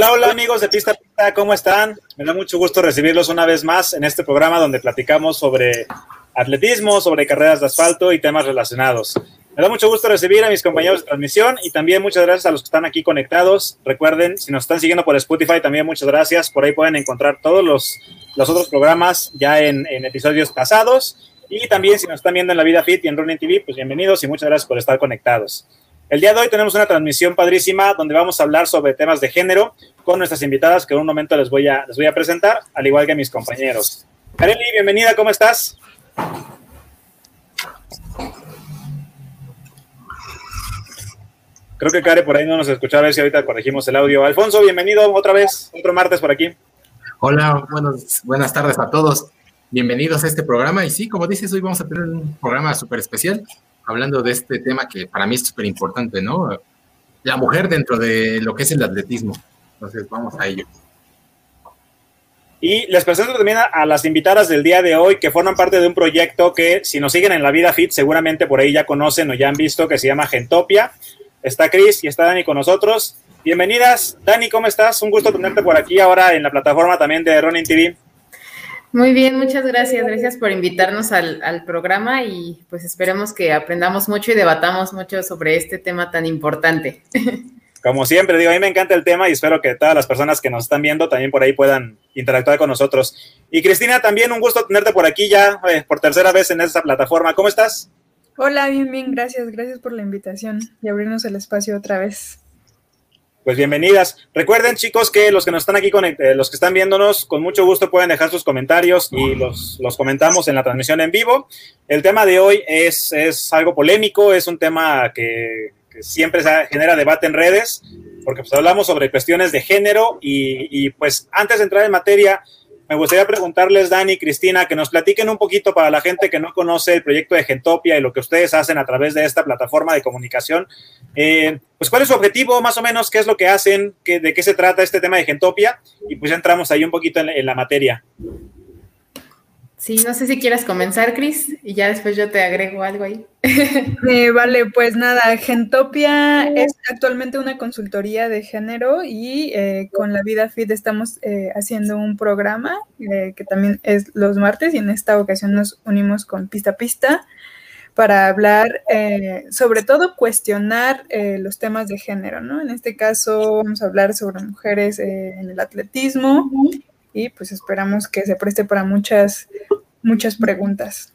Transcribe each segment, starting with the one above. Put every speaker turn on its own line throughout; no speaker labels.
Hola, hola amigos de Pista Pista, ¿cómo están? Me da mucho gusto recibirlos una vez más en este programa donde platicamos sobre atletismo, sobre carreras de asfalto y temas relacionados. Me da mucho gusto recibir a mis compañeros de transmisión y también muchas gracias a los que están aquí conectados. Recuerden, si nos están siguiendo por Spotify, también muchas gracias. Por ahí pueden encontrar todos los, los otros programas ya en, en episodios pasados. Y también si nos están viendo en la vida fit y en Running TV, pues bienvenidos y muchas gracias por estar conectados. El día de hoy tenemos una transmisión padrísima donde vamos a hablar sobre temas de género con nuestras invitadas que en un momento les voy a, les voy a presentar, al igual que mis compañeros. Kareli, bienvenida, ¿cómo estás? Creo que Kare por ahí no nos escuchaba, a ver si ahorita corregimos el audio. Alfonso, bienvenido otra vez, otro martes por aquí.
Hola, buenos, buenas tardes a todos. Bienvenidos a este programa. Y sí, como dices, hoy vamos a tener un programa súper especial hablando de este tema que para mí es súper importante, ¿no? La mujer dentro de lo que es el atletismo. Entonces, vamos a ello.
Y les presento también a, las invitadas del día de hoy que forman parte de un proyecto que si nos siguen en la vida fit seguramente por ahí ya conocen o ya han visto que se llama Gentopia. Está Cris y está Dani con nosotros. Bienvenidas. Dani, ¿cómo estás? Un gusto tenerte por aquí ahora en la plataforma también de Running TV.
Muy bien, muchas gracias. Gracias por invitarnos al, al, programa y pues esperemos que aprendamos mucho y debatamos mucho sobre este tema tan importante.
Como siempre, digo, a mí me encanta el tema y espero que todas las personas que nos están viendo también por ahí puedan interactuar con nosotros. Y Cristina, también un gusto tenerte por aquí ya eh, por tercera vez en esta plataforma. ¿Cómo estás?
Hola, bien, bien, gracias. Gracias por la invitación y abrirnos el espacio otra vez.
Pues bienvenidas. Recuerden, chicos, que los que nos están aquí, eh, los que están viéndonos, con mucho gusto pueden dejar sus comentarios y los, los comentamos en la transmisión en vivo. El tema de hoy es, es algo polémico, es un tema que, que siempre se genera debate en redes, porque pues hablamos sobre cuestiones de género y, y pues antes de entrar en materia, me gustaría preguntarles, Dani y Cristina, que nos platiquen un poquito para la gente que no conoce el proyecto de Gentopia y lo que ustedes hacen a través de esta plataforma de comunicación. Eh, pues, ¿cuál es su objetivo, más o menos? ¿Qué es lo que hacen? ¿Qué, ¿De qué se trata este tema de Gentopia? Y pues ya entramos ahí un poquito en la materia.
Sí, no sé si quieras comenzar, Cris, y ya después yo te agrego algo ahí.
Eh, vale, pues nada, Gentopia es actualmente una consultoría de género y eh, con la Vida Fit estamos eh, haciendo un programa eh, que también es los martes y en esta ocasión nos unimos con Pista Pista para hablar, sobre todo cuestionar los temas de género, ¿no? En este caso vamos a hablar sobre mujeres en el atletismo y pues esperamos que se preste para muchas, muchas preguntas.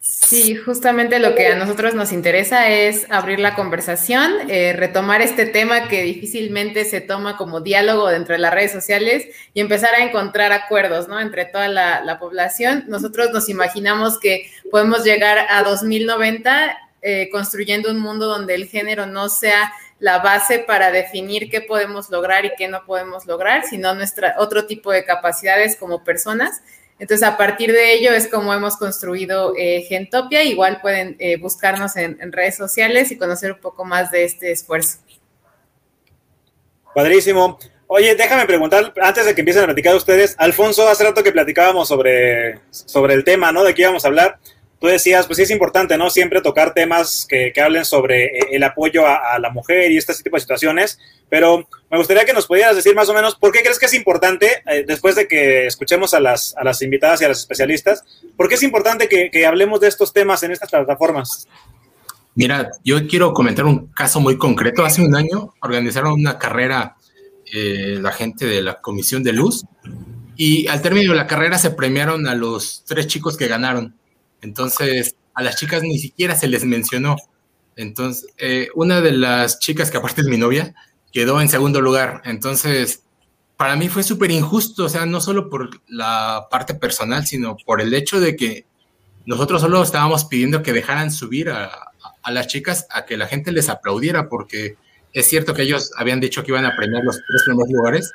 Sí, justamente lo que a nosotros nos interesa es abrir la conversación, eh, retomar este tema que difícilmente se toma como diálogo dentro de las redes sociales y empezar a encontrar acuerdos, ¿no? Entre toda la, la población. Nosotros nos imaginamos que podemos llegar a 2090 eh, construyendo un mundo donde el género no sea la base para definir qué podemos lograr y qué no podemos lograr, sino nuestra otro tipo de capacidades como personas. Entonces, a partir de ello es como hemos construido eh, Gentopia. Igual pueden eh, buscarnos en, redes sociales y conocer un poco más de este esfuerzo.
Padrísimo. Oye, déjame preguntar, antes de que empiecen a platicar ustedes, Alfonso, hace rato que platicábamos sobre, sobre el tema, ¿no? De qué íbamos a hablar tú decías, pues sí es importante, ¿no? Siempre tocar temas que, que hablen sobre eh, el apoyo a, la mujer y este tipo de situaciones, pero me gustaría que nos pudieras decir más o menos por qué crees que es importante, eh, después de que escuchemos a las, a las invitadas y a las especialistas, por qué es importante que, que hablemos de estos temas en estas plataformas.
Mira, yo quiero comentar un caso muy concreto. Hace un año organizaron una carrera eh, la gente de la Comisión de Luz y al término de la carrera se premiaron a los tres chicos que ganaron. Entonces, a las chicas ni siquiera se les mencionó. Entonces, eh, una de las chicas, que aparte es mi novia, quedó en segundo lugar. Entonces, para mí fue súper injusto, o sea, no solo por la parte personal, sino por el hecho de que nosotros solo estábamos pidiendo que dejaran subir a, las chicas a que la gente les aplaudiera, porque es cierto que ellos habían dicho que iban a premiar los tres primeros lugares,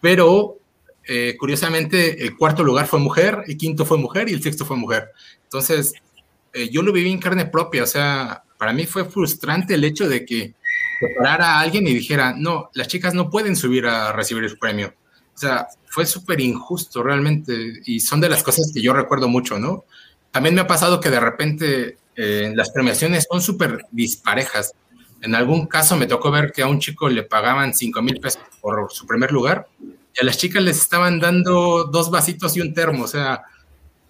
pero eh, curiosamente el cuarto lugar fue mujer, el quinto fue mujer y el sexto fue mujer. Entonces, eh, yo lo viví en carne propia, o sea, para mí fue frustrante el hecho de que preparara a alguien y dijera, no, las chicas no pueden subir a recibir el premio. O sea, fue súper injusto realmente y son de las cosas que yo recuerdo mucho, ¿no? También me ha pasado que de repente eh, las premiaciones son súper disparejas. En algún caso me tocó ver que a un chico le pagaban 5 mil pesos por su primer lugar y a las chicas les estaban dando dos vasitos y un termo. O sea,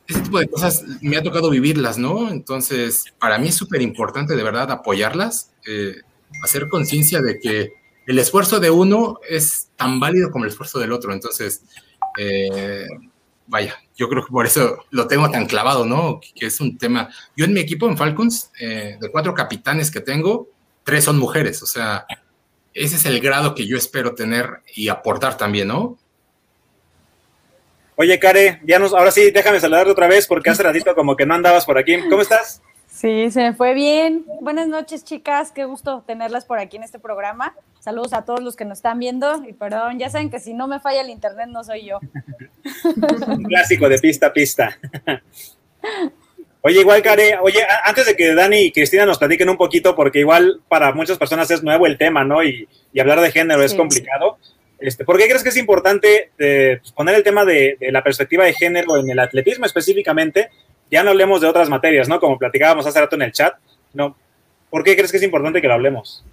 ese tipo de cosas me ha tocado vivirlas, ¿no? Entonces, para mí es súper importante de verdad apoyarlas, eh, hacer conciencia de que el esfuerzo de uno es tan válido como el esfuerzo del otro. Entonces, eh, vaya, yo creo que por eso lo tengo tan clavado, ¿no? Que es un tema. Yo en mi equipo en Falcons, eh, de cuatro capitanes que tengo, tres son mujeres, o sea, ese es el grado que yo espero tener y aportar también, ¿no?
Oye, Care, ya nos, ahora sí, déjame saludarte otra vez porque hace ratito como que no andabas por aquí. ¿Cómo estás?
Sí, se me fue bien. Buenas noches, chicas. Qué gusto tenerlas por aquí en este programa. Saludos a todos los que nos están viendo y perdón, ya saben que si no me falla el internet no soy yo.
Un clásico de pista a pista. Oye, igual, Care, oye, antes de que Dani y Cristina nos platiquen un poquito, porque igual para muchas personas es nuevo el tema, ¿no? Y, hablar de género es complicado. Este, ¿Por qué crees que es importante eh, pues, poner el tema de, la perspectiva de género en el atletismo específicamente? Ya no hablemos de otras materias, ¿no? Como platicábamos hace rato en el chat. No. ¿Por qué crees que es importante que lo hablemos?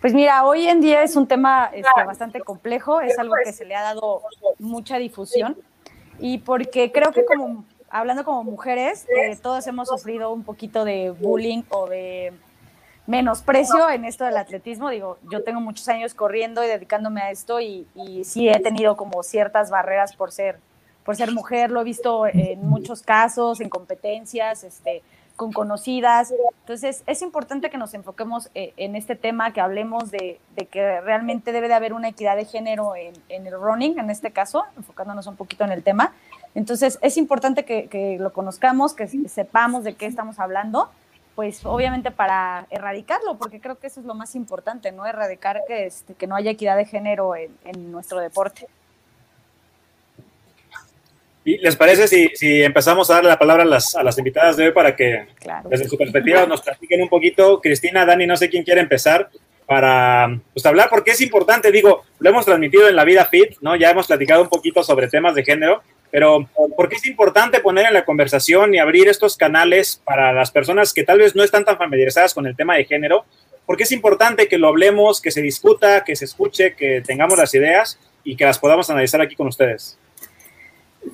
Pues mira, hoy en día es un tema este, bastante complejo, es algo que se le ha dado mucha difusión y porque creo que como hablando como mujeres, eh, todos hemos sufrido un poquito de bullying o de menosprecio en esto del atletismo. Digo, yo tengo muchos años corriendo y dedicándome a esto y, y sí he tenido como ciertas barreras por ser, por ser mujer. Lo he visto en muchos casos, en competencias, este, con conocidas. Entonces, es importante que nos enfoquemos eh, en este tema, que hablemos de, que realmente debe de haber una equidad de género en, el running, en este caso, enfocándonos un poquito en el tema. Entonces, es importante que, lo conozcamos, que sepamos de qué estamos hablando, pues obviamente para erradicarlo, porque creo que eso es lo más importante, ¿no? Erradicar que, este, que no haya equidad de género en nuestro deporte.
Les parece si, empezamos a darle la palabra a las, a las invitadas de hoy para que desde su perspectiva nos platiquen un poquito? Cristina, Dani, no sé quién quiere empezar para pues, hablar, porque es importante, digo, lo hemos transmitido en la vida fit, ¿no? Ya hemos platicado un poquito sobre temas de género, pero ¿por qué es importante poner en la conversación y abrir estos canales para las personas que tal vez no están tan familiarizadas con el tema de género? Porque es importante que lo hablemos, que se discuta, que se escuche, que tengamos las ideas y que las podamos analizar aquí con ustedes.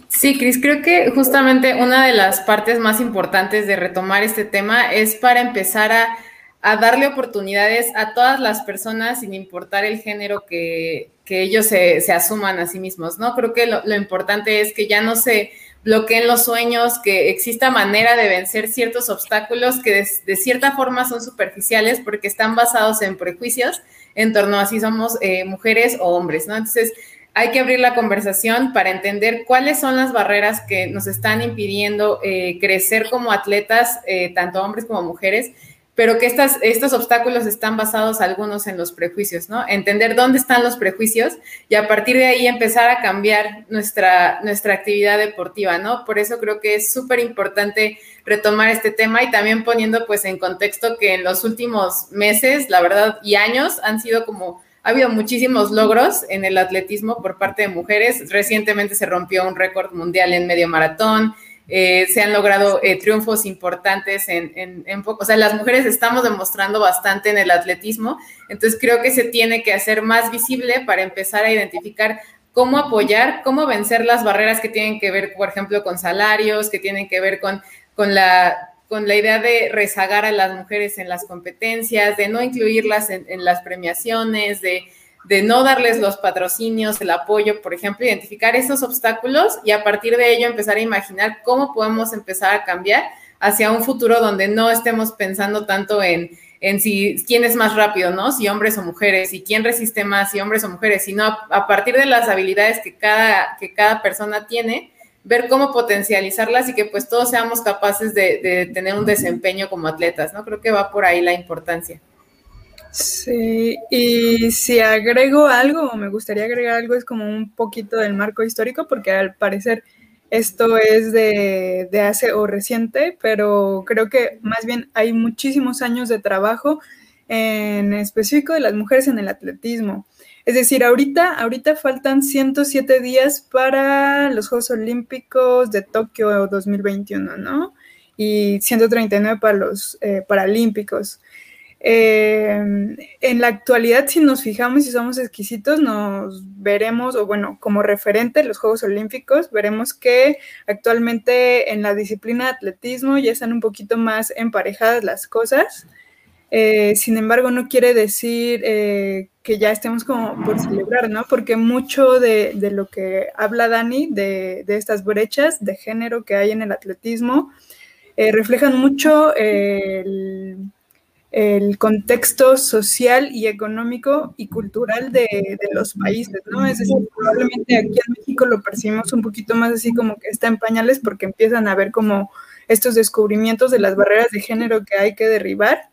Sí, Cris, creo que justamente una de las partes más importantes de retomar este tema es para empezar a, darle oportunidades a todas las personas sin importar el género que, ellos se, asuman a sí mismos, ¿no? Creo que lo, importante es que ya no se bloqueen los sueños, que exista manera de vencer ciertos obstáculos que de, cierta forma son superficiales porque están basados en prejuicios en torno a si somos eh, mujeres o hombres, ¿no? Entonces, hay que abrir la conversación para entender cuáles son las barreras que nos están impidiendo eh, crecer como atletas, eh, tanto hombres como mujeres, pero que estos obstáculos están basados algunos en los prejuicios, ¿no? Entender dónde están los prejuicios y a partir de ahí empezar a cambiar nuestra, nuestra actividad deportiva, ¿no? Por eso creo que es súper importante retomar este tema y también poniendo pues en contexto que en los últimos meses, la verdad, y años han sido como ha habido muchísimos logros en el atletismo por parte de mujeres. Recientemente se rompió un récord mundial en medio maratón. Eh, se han logrado eh, triunfos importantes en, en, en, O sea, las mujeres estamos demostrando bastante en el atletismo. Entonces creo que se tiene que hacer más visible para empezar a identificar cómo apoyar, cómo vencer las barreras que tienen que ver, por ejemplo, con salarios, que tienen que ver con, con la con la idea de rezagar a las mujeres en las competencias, de no incluirlas en, las premiaciones, de, no darles los patrocinios, el apoyo, por ejemplo, identificar esos obstáculos y a partir de ello empezar a imaginar cómo podemos empezar a cambiar hacia un futuro donde no estemos pensando tanto en, en si quién es más rápido, ¿no? Si hombres o mujeres, y quién resiste más, si hombres o mujeres, sino a, a partir de las habilidades que cada, que cada persona tiene, ver cómo potencializarlas y que pues todos seamos capaces de, tener un desempeño como atletas, ¿no? Creo que va por ahí la importancia.
Sí, y si agrego algo, o me gustaría agregar algo, es como un poquito del marco histórico, porque al parecer esto es de, de hace o reciente, pero creo que más bien hay muchísimos años de trabajo en específico de las mujeres en el atletismo. Es decir, ahorita, ahorita faltan 107 días para los Juegos Olímpicos de Tokio 2021, ¿no? Y 139 para los eh, Paralímpicos. Eh, en la actualidad, si nos fijamos y somos exquisitos, nos veremos, o bueno, como referente los Juegos Olímpicos, veremos que actualmente en la disciplina de atletismo ya están un poquito más emparejadas las cosas. Eh, sin embargo, no quiere decir eh, que ya estemos como por celebrar, ¿no? Porque mucho de, lo que habla Dani, de, estas brechas de género que hay en el atletismo, reflejan mucho el contexto social y económico y cultural de, los países, ¿no? Es decir, probablemente aquí en México lo percibimos un poquito más así como que está en pañales porque empiezan a ver como estos descubrimientos de las barreras de género que hay que derribar,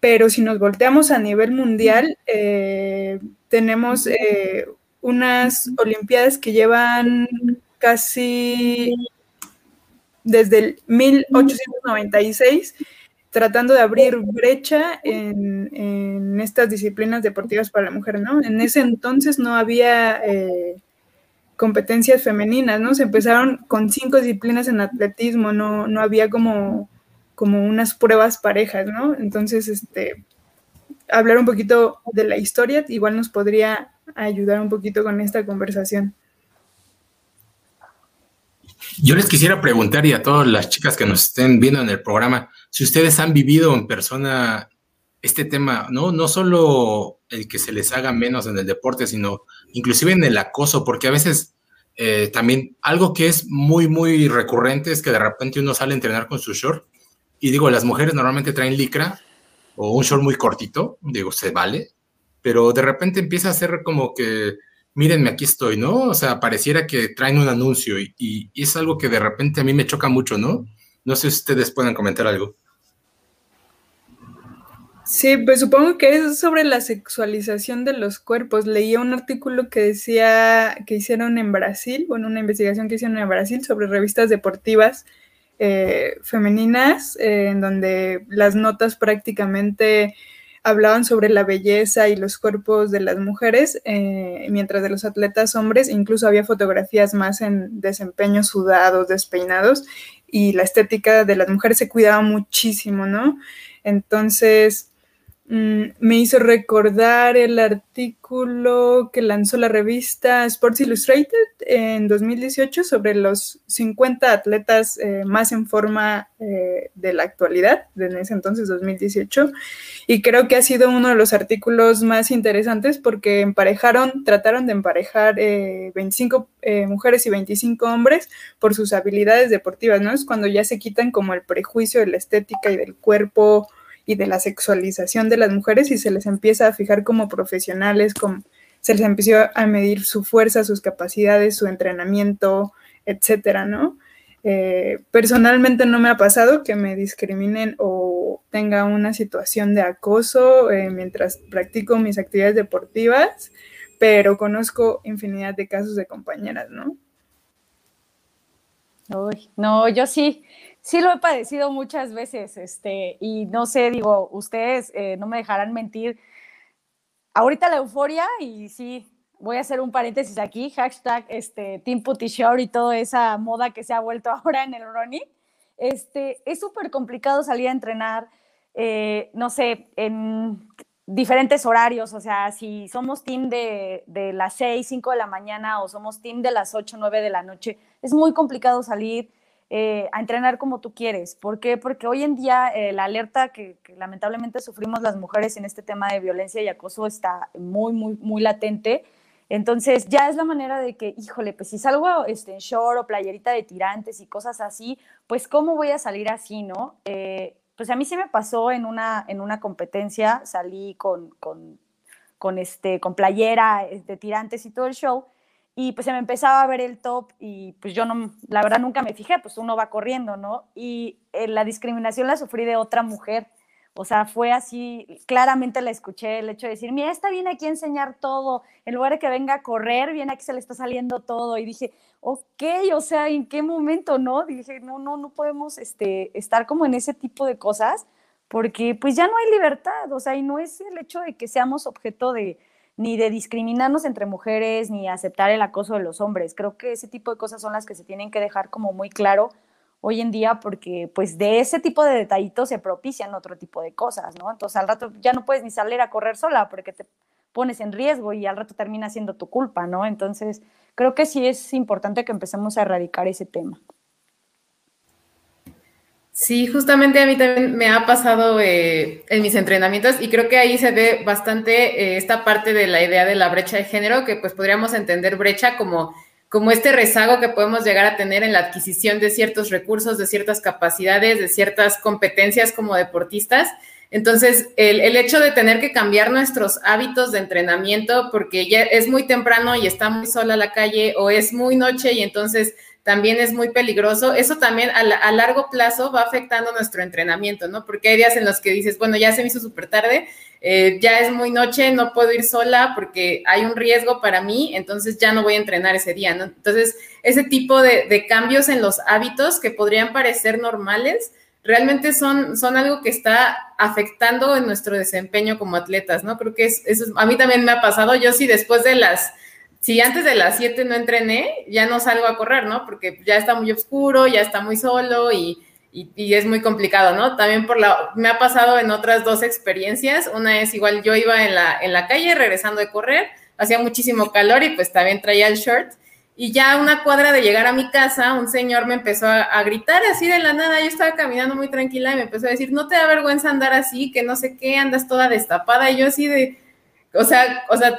pero si nos volteamos a nivel mundial, eh, tenemos eh, unas Olimpiadas que llevan casi desde el 1896 tratando de abrir brecha en, estas disciplinas deportivas para la mujer, ¿no? En ese entonces no había eh, competencias femeninas, ¿no? Se empezaron con cinco disciplinas en atletismo, no, no había como, como unas pruebas parejas, ¿no? Entonces, este, hablar un poquito de la historia igual nos podría ayudar un poquito con esta conversación.
Yo les quisiera preguntar y a todas las chicas que nos estén viendo en el programa, si ustedes han vivido en persona este tema, ¿no? No solo el que se les haga menos en el deporte, sino inclusive en el acoso, porque a veces eh, también algo que es muy, muy recurrente es que de repente uno sale a entrenar con su short y digo, las mujeres normalmente traen licra o un short muy cortito, digo, se vale, pero de repente empieza a ser como que mírenme, aquí estoy, ¿no? O sea, pareciera que traen un anuncio y, es algo que de repente a mí me choca mucho, ¿no? No sé si ustedes pueden comentar algo.
Sí, pues supongo que es sobre la sexualización de los cuerpos. Leía un artículo que decía que hicieron en Brasil, bueno, una investigación que hicieron en Brasil sobre revistas deportivas eh, femeninas, eh, en donde las notas prácticamente hablaban sobre la belleza y los cuerpos de las mujeres, eh, mientras de los atletas hombres incluso había fotografías más en desempeños sudados, despeinados, y la estética de las mujeres se cuidaba muchísimo, ¿no? Entonces, me hizo recordar el artículo que lanzó la revista Sports Illustrated en 2018 sobre los 50 atletas eh, más en forma eh, de la actualidad, en ese entonces 2018, y creo que ha sido uno de los artículos más interesantes porque emparejaron, trataron de emparejar 25 eh, mujeres y 25 hombres por sus habilidades deportivas, ¿no? Es cuando ya se quitan como el prejuicio de la estética y del cuerpo y de la sexualización de las mujeres y se les empieza a fijar como profesionales, como, se les empieza a medir su fuerza, sus capacidades, su entrenamiento, etcétera, ¿no? Eh, personalmente no me ha pasado que me discriminen o tenga una situación de acoso eh, mientras practico mis actividades deportivas, pero conozco infinidad de casos de compañeras, ¿no?
Uy, no, yo sí, sí lo he padecido muchas veces, este, y no sé, digo, ustedes eh, no me dejarán mentir. Ahorita la euforia, y sí, voy a hacer un paréntesis aquí, hashtag este, Team Putty Short y toda esa moda que se ha vuelto ahora en el running. Este, es súper complicado salir a entrenar, eh, no sé, en diferentes horarios, o sea, si somos team de, de las 6, 5 de la mañana o somos team de las 8, 9 de la noche, es muy complicado salir eh, a entrenar como tú quieres. ¿Por qué? Porque hoy en día eh, la alerta que, lamentablemente sufrimos las mujeres en este tema de violencia y acoso está muy, muy, muy latente. Entonces ya es la manera de que, híjole, pues si salgo este, en short o playerita de tirantes y cosas así, pues cómo voy a salir así, ¿no? Eh, pues a mí sí me pasó en una, en una competencia, salí con, con, con, este, con playera de tirantes y todo el show, y pues se me empezaba a ver el top y pues yo no, la verdad nunca me fijé, pues uno va corriendo, ¿no? Y eh, la discriminación la sufrí de otra mujer, o sea, fue así, claramente la escuché, el hecho de decir, mira, esta viene aquí a enseñar todo, en lugar de que venga a correr, viene aquí se le está saliendo todo, y dije, ok, o sea, ¿en qué momento, no? Dije, no, no, no podemos este, estar como en ese tipo de cosas, porque pues ya no hay libertad, o sea, y no es el hecho de que seamos objeto de, ni de discriminarnos entre mujeres, ni aceptar el acoso de los hombres. Creo que ese tipo de cosas son las que se tienen que dejar como muy claro, hoy en día porque pues de ese tipo de detallitos se propician otro tipo de cosas, ¿no? Entonces al rato ya no puedes ni salir a correr sola porque te pones en riesgo y al rato termina siendo tu culpa, ¿no? Entonces creo que sí es importante que empecemos a erradicar ese tema.
Sí, justamente a mí también me ha pasado eh, en mis entrenamientos y creo que ahí se ve bastante eh, esta parte de la idea de la brecha de género, que pues podríamos entender brecha como como este rezago que podemos llegar a tener en la adquisición de ciertos recursos, de ciertas capacidades, de ciertas competencias como deportistas. Entonces, el, el, hecho de tener que cambiar nuestros hábitos de entrenamiento porque ya es muy temprano y está muy sola la calle o es muy noche y entonces también es muy peligroso, eso también a, largo plazo va afectando nuestro entrenamiento, ¿no? Porque hay días en los que dices, bueno, ya se me hizo súper tarde, eh, ya es muy noche, no puedo ir sola porque hay un riesgo para mí, entonces ya no voy a entrenar ese día, ¿no? Entonces, ese tipo de, cambios en los hábitos que podrían parecer normales, realmente son, son algo que está afectando en nuestro desempeño como atletas, ¿no? Creo que eso a mí también me ha pasado, yo sí después de las, si antes de las 7 no entrené, ya no salgo a correr, ¿no? Porque ya está muy oscuro, ya está muy solo y y, es muy complicado, ¿no? También por la, me ha pasado en otras dos experiencias. Una es igual, yo iba en la, en la calle regresando de correr, hacía muchísimo calor y pues también traía el short. Y ya una cuadra de llegar a mi casa, un señor me empezó a, gritar así de la nada. Yo estaba caminando muy tranquila y me empezó a decir, no te da vergüenza andar así, que no sé qué, andas toda destapada. Y yo así de, o sea, o sea,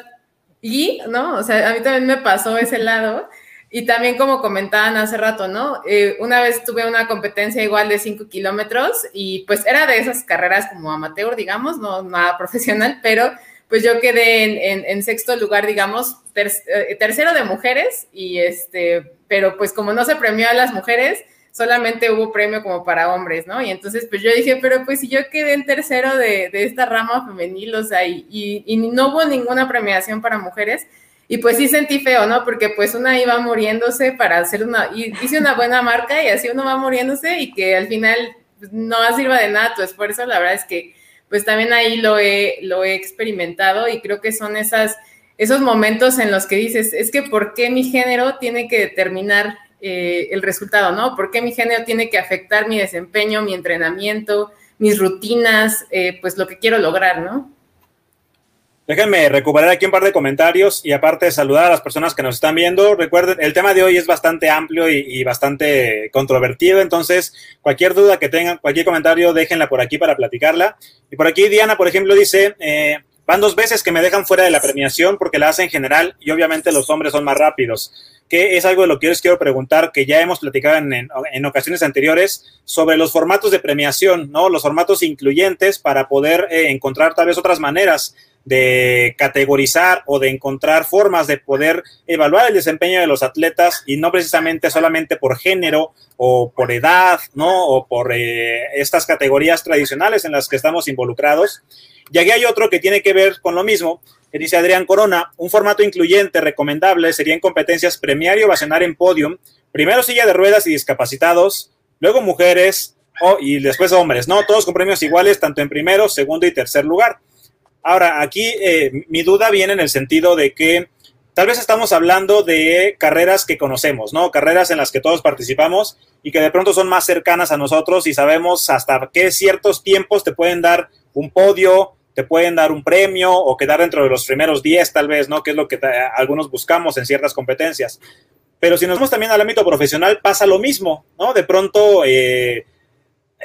y, ¿no? O sea, a mí también me pasó ese lado. Y también como comentaban hace rato, ¿no? Eh, una vez tuve una competencia igual de 5 kilómetros y pues era de esas carreras como amateur, digamos, no nada profesional, pero pues yo quedé en, sexto lugar, digamos, eh, tercero de mujeres y este, pero pues como no se premió a las mujeres, solamente hubo premio como para hombres, ¿no? Y entonces pues yo dije, pero pues si yo quedé en tercero de, esta rama femenil, o sea, y, y no hubo ninguna premiación para mujeres, y pues sí sentí feo, ¿no? Porque pues una iba muriéndose para hacer una, y hice una buena marca y así uno va muriéndose y que al final pues, no sirva de nada tu esfuerzo, la verdad es que pues también ahí lo he, lo he experimentado y creo que son esas, esos momentos en los que dices, es que ¿por qué mi género tiene que determinar eh, el resultado, ¿no? ¿Por qué mi género tiene que afectar mi desempeño, mi entrenamiento, mis rutinas, eh, pues lo que quiero lograr, ¿no?
Déjenme recuperar aquí un par de comentarios y aparte saludar a las personas que nos están viendo. Recuerden, el tema de hoy es bastante amplio y, bastante controvertido, entonces cualquier duda que tengan, cualquier comentario, déjenla por aquí para platicarla. Y por aquí Diana, por ejemplo, dice, eh, van dos veces que me dejan fuera de la premiación porque la hacen general y obviamente los hombres son más rápidos que es algo de lo que yo les quiero preguntar, que ya hemos platicado en, ocasiones anteriores, sobre los formatos de premiación, ¿no? Los formatos incluyentes para poder eh, encontrar tal vez otras maneras de categorizar o de encontrar formas de poder evaluar el desempeño de los atletas y no precisamente solamente por género o por edad, ¿no? O por eh, estas categorías tradicionales en las que estamos involucrados. Y aquí hay otro que tiene que ver con lo mismo, dice Adrián Corona, un formato incluyente recomendable sería en competencias premiar y ovacionar en podium, primero silla de ruedas y discapacitados, luego mujeres y después hombres, ¿no? Todos con premios iguales, tanto en primero, segundo y tercer lugar. Ahora, aquí eh, mi duda viene en el sentido de que tal vez estamos hablando de carreras que conocemos, ¿no? Carreras en las que todos participamos y que de pronto son más cercanas a nosotros y sabemos hasta qué ciertos tiempos te pueden dar un podio, te pueden dar un premio o quedar dentro de los primeros 10 tal vez, ¿no? Que es lo que algunos buscamos en ciertas competencias. Pero si nos vamos también al ámbito profesional, pasa lo mismo, ¿no? De pronto, eh,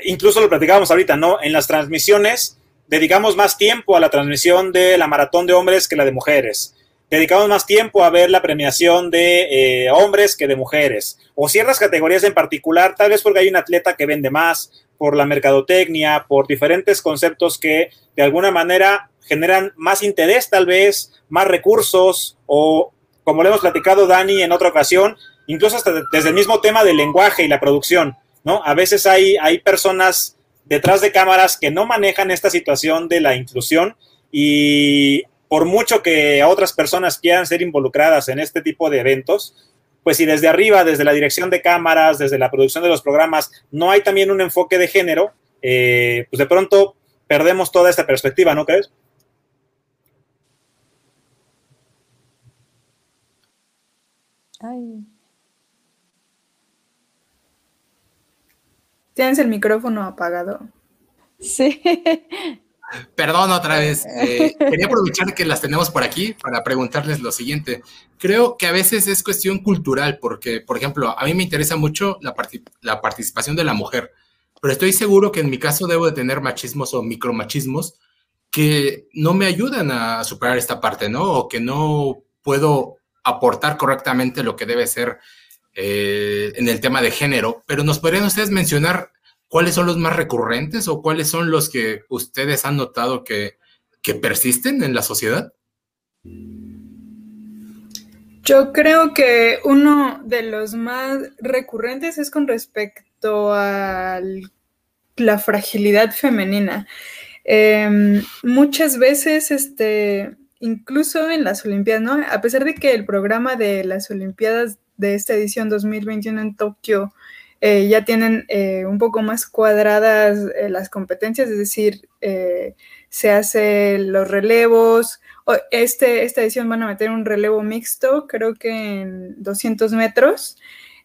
incluso lo platicábamos ahorita, ¿no? En las transmisiones dedicamos más tiempo a la transmisión de la maratón de hombres que la de mujeres. Dedicamos más tiempo a ver la premiación de eh, hombres que de mujeres. O ciertas categorías en particular, tal vez porque hay un atleta que vende más, por la mercadotecnia, por diferentes conceptos que de alguna manera generan más interés, tal vez, más recursos, o como le hemos platicado Dani en otra ocasión, incluso hasta desde el mismo tema del lenguaje y la producción, ¿no? A veces hay, hay personas detrás de cámaras que no manejan esta situación de la inclusión y por mucho que otras personas quieran ser involucradas en este tipo de eventos, pues si desde arriba, desde la dirección de cámaras, desde la producción de los programas, no hay también un enfoque de género, eh, pues de pronto perdemos toda esta perspectiva, ¿no crees?
Tienes el micrófono apagado.
Sí.
Perdón otra vez. Eh, quería aprovechar que las tenemos por aquí para preguntarles lo siguiente. Creo que a veces es cuestión cultural, porque, por ejemplo, a mí me interesa mucho la, la participación de la mujer, pero estoy seguro que en mi caso debo de tener machismos o micromachismos que no me ayudan a superar esta parte, ¿no? O que no puedo aportar correctamente lo que debe ser eh, en el tema de género. Pero nos podrían ustedes mencionar cuáles son los más recurrentes o cuáles son los que ustedes han notado que, que persisten en la sociedad?
Yo creo que uno de los más recurrentes es con respecto a la fragilidad femenina. Em, muchas veces, este, incluso en las Olimpiadas, ¿no? A pesar de que el programa de las Olimpiadas de esta edición 2021 en Tokio eh, ya tienen eh, un poco más cuadradas eh, las competencias, es decir, se hacen los relevos. Este, esta edición van a meter un relevo mixto, creo que en 200 metros.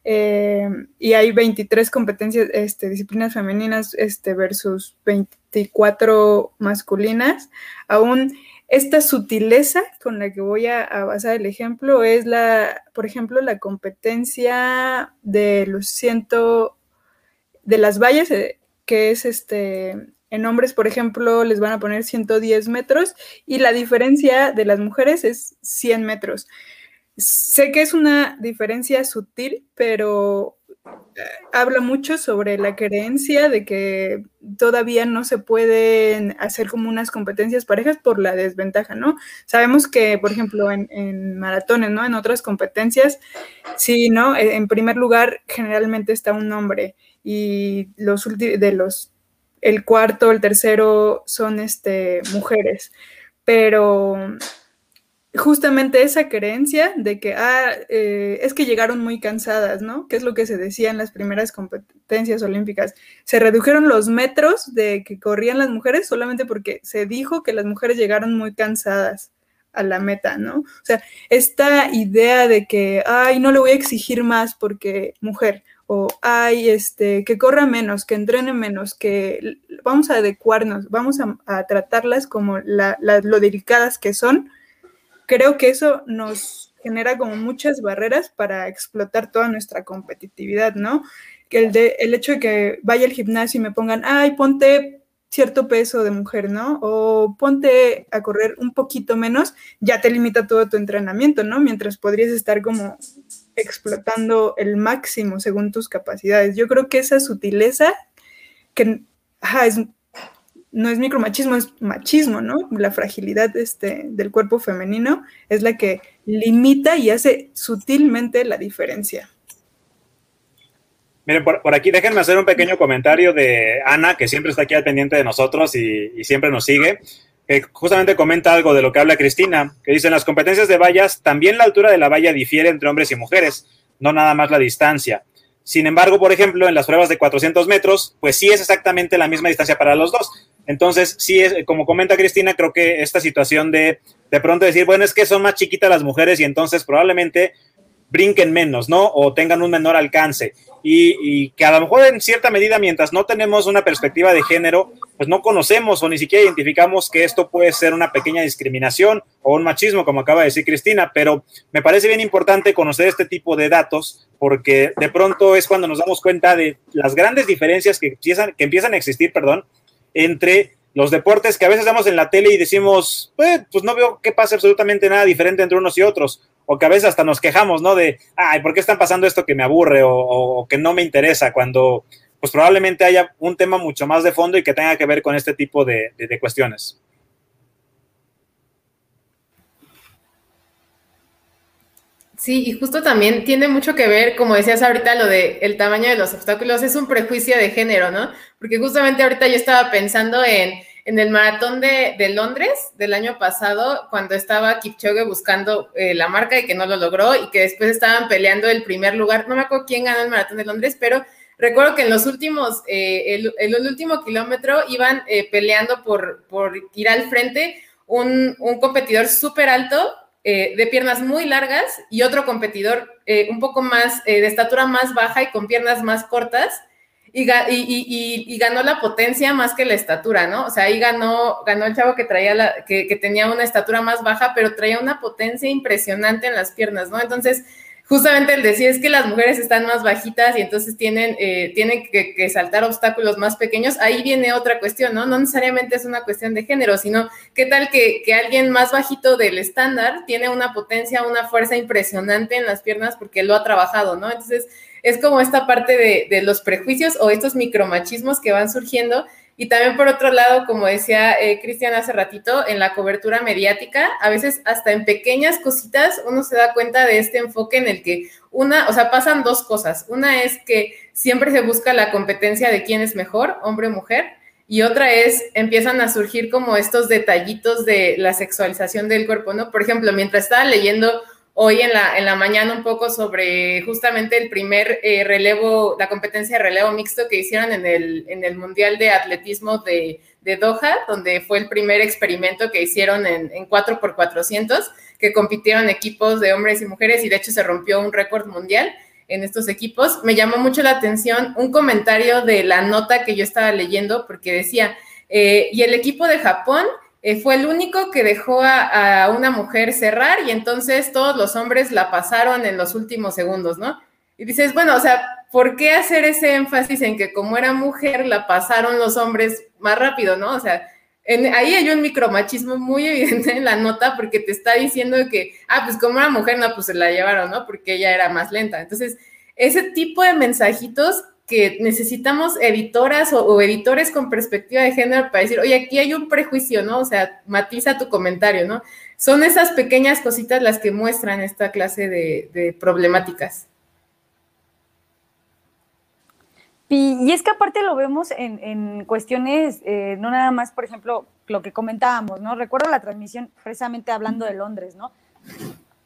y hay 23 competencias, este, disciplinas femeninas este, versus 24 masculinas. Aún esta sutileza con la que voy a, basar el ejemplo es la, por ejemplo, la competencia de los ciento, de las vallas, eh, que es este, en hombres, por ejemplo, les van a poner 110 metros y la diferencia de las mujeres es 100 metros. Sé que es una diferencia sutil, pero habla mucho sobre la creencia de que todavía no se pueden hacer como unas competencias parejas por la desventaja, ¿no? Sabemos que, por ejemplo, en, maratones, ¿no? En otras competencias, sí, ¿no? E, en primer lugar, generalmente está un hombre y los de los, el cuarto, el tercero son, este, mujeres, pero justamente esa creencia de que, ah, eh, es que llegaron muy cansadas, ¿no? Que es lo que se decía en las primeras competencias olímpicas. Se redujeron los metros de que corrían las mujeres solamente porque se dijo que las mujeres llegaron muy cansadas a la meta, ¿no? O sea, esta idea de que, ay, no le voy a exigir más porque mujer, o ay, este, que corra menos, que entrene menos, que vamos a adecuarnos, vamos a, tratarlas como lo delicadas que son, creo que eso nos genera como muchas barreras para explotar toda nuestra competitividad, ¿no? Que el, de, el hecho de que vaya al gimnasio y me pongan, ay, ponte cierto peso de mujer, ¿no? O ponte a correr un poquito menos, ya te limita todo tu entrenamiento, ¿no? Mientras podrías estar como explotando el máximo según tus capacidades. Yo creo que esa sutileza que ajá, es no es micromachismo, es machismo, ¿no? La fragilidad este, del cuerpo femenino es la que limita y hace sutilmente la diferencia.
Miren, por, aquí déjenme hacer un pequeño comentario de Ana, que siempre está aquí al pendiente de nosotros y, siempre nos sigue, que justamente comenta algo de lo que habla Cristina, que dice, en las competencias de vallas, también la altura de la valla difiere entre hombres y mujeres, no nada más la distancia. Sin embargo, por ejemplo, en las pruebas de 400 metros, pues sí es exactamente la misma distancia para los dos. Entonces, sí, es, como comenta Cristina, creo que esta situación de de pronto decir, bueno, es que son más chiquitas las mujeres y entonces probablemente brinquen menos, ¿no? O tengan un menor alcance. Y, que a lo mejor en cierta medida, mientras no tenemos una perspectiva de género, pues no conocemos o ni siquiera identificamos que esto puede ser una pequeña discriminación o un machismo, como acaba de decir Cristina, pero me parece bien importante conocer este tipo de datos porque de pronto es cuando nos damos cuenta de las grandes diferencias que empiezan, que empiezan a existir, perdón, entre los deportes que a veces vemos en la tele y decimos, pues, pues no veo que pase absolutamente nada diferente entre unos y otros, o que a veces hasta nos quejamos, ¿no? De, ay, ¿por qué están pasando esto que me aburre o, que no me interesa? Cuando, pues probablemente haya un tema mucho más de fondo y que tenga que ver con este tipo de, de cuestiones.
Sí, y justo también tiene mucho que ver, como decías ahorita, lo de el tamaño de los obstáculos, es un prejuicio de género, ¿no? Porque justamente ahorita yo estaba pensando en, el maratón de, Londres del año pasado, cuando estaba Kipchoge buscando eh, la marca y que no lo logró, y que después estaban peleando el primer lugar, no me acuerdo quién ganó el maratón de Londres, pero recuerdo que en los últimos, eh, el, último kilómetro iban eh, peleando por, por ir al frente un, un competidor súper alto eh, de piernas muy largas y otro competidor eh, un poco más, eh, de estatura más baja y con piernas más cortas. y, ganó la potencia más que la estatura, ¿no? O sea, ahí ganó, ganó el chavo que traía la, que, tenía una estatura más baja, pero traía una potencia impresionante en las piernas, ¿no? Entonces, justamente el decir es que las mujeres están más bajitas y entonces tienen, eh, tienen que, saltar obstáculos más pequeños, ahí viene otra cuestión, ¿no? No necesariamente es una cuestión de género, sino qué tal que, que alguien más bajito del estándar tiene una potencia, una fuerza impresionante en las piernas porque lo ha trabajado, ¿no? Entonces, es como esta parte de, de los prejuicios o estos micromachismos que van surgiendo y también por otro lado, como decía eh, Cristian hace ratito, en la cobertura mediática, a veces hasta en pequeñas cositas uno se da cuenta de este enfoque en el que una, o sea, pasan dos cosas. Una es que siempre se busca la competencia de quién es mejor, hombre o mujer, y otra es, empiezan a surgir como estos detallitos de la sexualización del cuerpo, ¿no? Por ejemplo, mientras estaba leyendo hoy en la, en la mañana un poco sobre justamente el primer eh, relevo, la competencia de relevo mixto que hicieron en el, en el Mundial de Atletismo de, Doha, donde fue el primer experimento que hicieron en, en 4x400, que compitieron equipos de hombres y mujeres y de hecho se rompió un récord mundial en estos equipos. Me llamó mucho la atención un comentario de la nota que yo estaba leyendo porque decía, eh, y el equipo de Japón eh, fue el único que dejó a, una mujer cerrar y entonces todos los hombres la pasaron en los últimos segundos, ¿no? Y dices, bueno, o sea, ¿por qué hacer ese énfasis en que como era mujer la pasaron los hombres más rápido, ¿no? O sea, ahí hay un micromachismo muy evidente en la nota porque te está diciendo que, ah, pues como era mujer, no, pues se la llevaron, ¿no? Porque ella era más lenta. Entonces, ese tipo de mensajitos que necesitamos editoras o, editores con perspectiva de género para decir, oye, aquí hay un prejuicio, ¿no? O sea, matiza tu comentario, ¿no? Son esas pequeñas cositas las que muestran esta clase de, problemáticas.
Y, es que aparte lo vemos en, cuestiones, eh, no nada más, por ejemplo, lo que comentábamos, ¿no? Recuerdo la transmisión precisamente hablando de Londres, ¿no?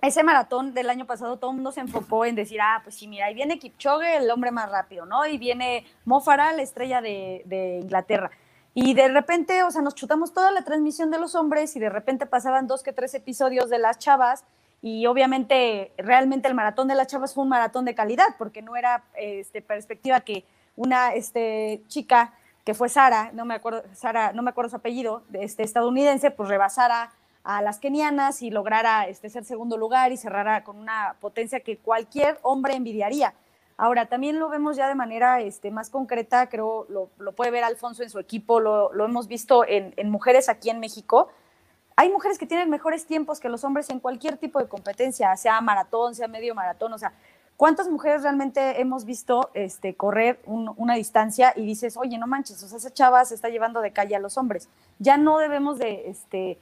Ese maratón del año pasado todo el mundo se enfocó en decir, ah, pues sí, mira, ahí viene Kipchoge, el hombre más rápido, ¿no? Y viene Mo Farah, la estrella de, Inglaterra. Y de repente, o sea, nos chutamos toda la transmisión de los hombres y de repente pasaban dos que tres episodios de las chavas y obviamente realmente el maratón de las chavas fue un maratón de calidad porque no era este, perspectiva que una este, chica que fue Sara, no me acuerdo, Sara, no me acuerdo su apellido, este, estadounidense, pues rebasara a las kenianas y lograra este, ser segundo lugar y cerrara con una potencia que cualquier hombre envidiaría. Ahora, también lo vemos ya de manera este, más concreta, creo, lo, puede ver Alfonso en su equipo, lo, hemos visto en, mujeres aquí en México. Hay mujeres que tienen mejores tiempos que los hombres en cualquier tipo de competencia, sea maratón, sea medio maratón, o sea, ¿cuántas mujeres realmente hemos visto este, correr una distancia y dices, oye, no manches, o sea, esa chava se está llevando de calle a los hombres? Ya no debemos de... Este,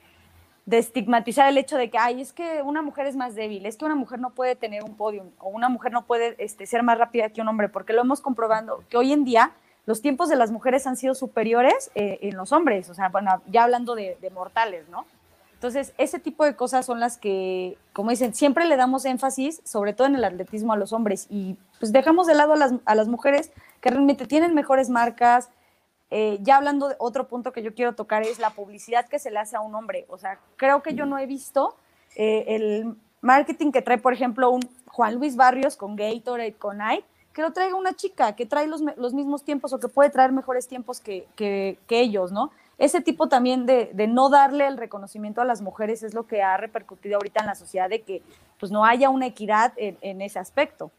de estigmatizar el hecho de que, ay, es que una mujer es más débil, es que una mujer no puede tener un podium o una mujer no puede este, ser más rápida que un hombre, porque lo hemos comprobado que hoy en día los tiempos de las mujeres han sido superiores eh, en los hombres, o sea, bueno, ya hablando de, mortales, ¿no? Entonces, ese tipo de cosas son las que, como dicen, siempre le damos énfasis, sobre todo en el atletismo, a los hombres y pues dejamos de lado a las, a las mujeres que realmente tienen mejores marcas, eh, ya hablando de otro punto que yo quiero tocar es la publicidad que se le hace a un hombre. O sea, creo que yo no he visto eh, el marketing que trae, por ejemplo, un Juan Luis Barrios con Gatorade, con Nike, que lo traiga una chica que trae los, mismos tiempos o que puede traer mejores tiempos que, ellos, ¿no? Ese tipo también de, no darle el reconocimiento a las mujeres es lo que ha repercutido ahorita en la sociedad de que pues no haya una equidad en, en ese aspecto.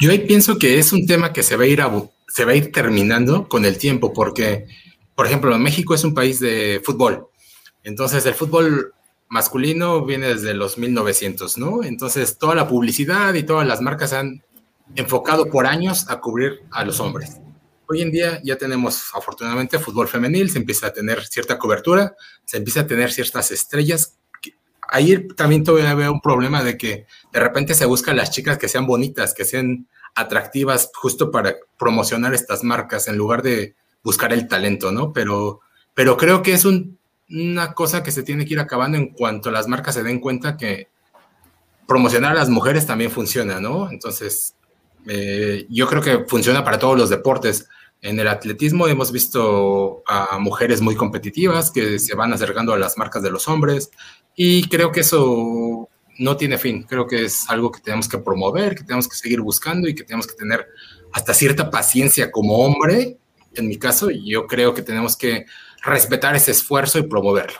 Yo ahí pienso que es un tema que se va a ir a, se va a ir terminando con el tiempo, porque, por ejemplo, México es un país de fútbol. Entonces, el fútbol masculino viene desde los 1900, ¿no? Entonces, toda la publicidad y todas las marcas han enfocado por años a cubrir a los hombres. Hoy en día ya tenemos, afortunadamente, fútbol femenil, se empieza a tener cierta cobertura, se empieza a tener ciertas estrellas. Ahí también todavía veo un problema de que de repente se buscan las chicas que sean bonitas, que sean atractivas justo para promocionar estas marcas en lugar de buscar el talento, ¿no? Pero, pero creo que es una cosa que se tiene que ir acabando en cuanto las marcas se den cuenta que promocionar a las mujeres también funciona, ¿no? Entonces, eh, yo creo que funciona para todos los deportes. En el atletismo hemos visto a mujeres muy competitivas que se van acercando a las marcas de los hombres y creo que eso no tiene fin. Creo que es algo que tenemos que promover, que tenemos que seguir buscando y que tenemos que tener hasta cierta paciencia como hombre. En mi caso, yo creo que tenemos que respetar ese esfuerzo y promoverlo.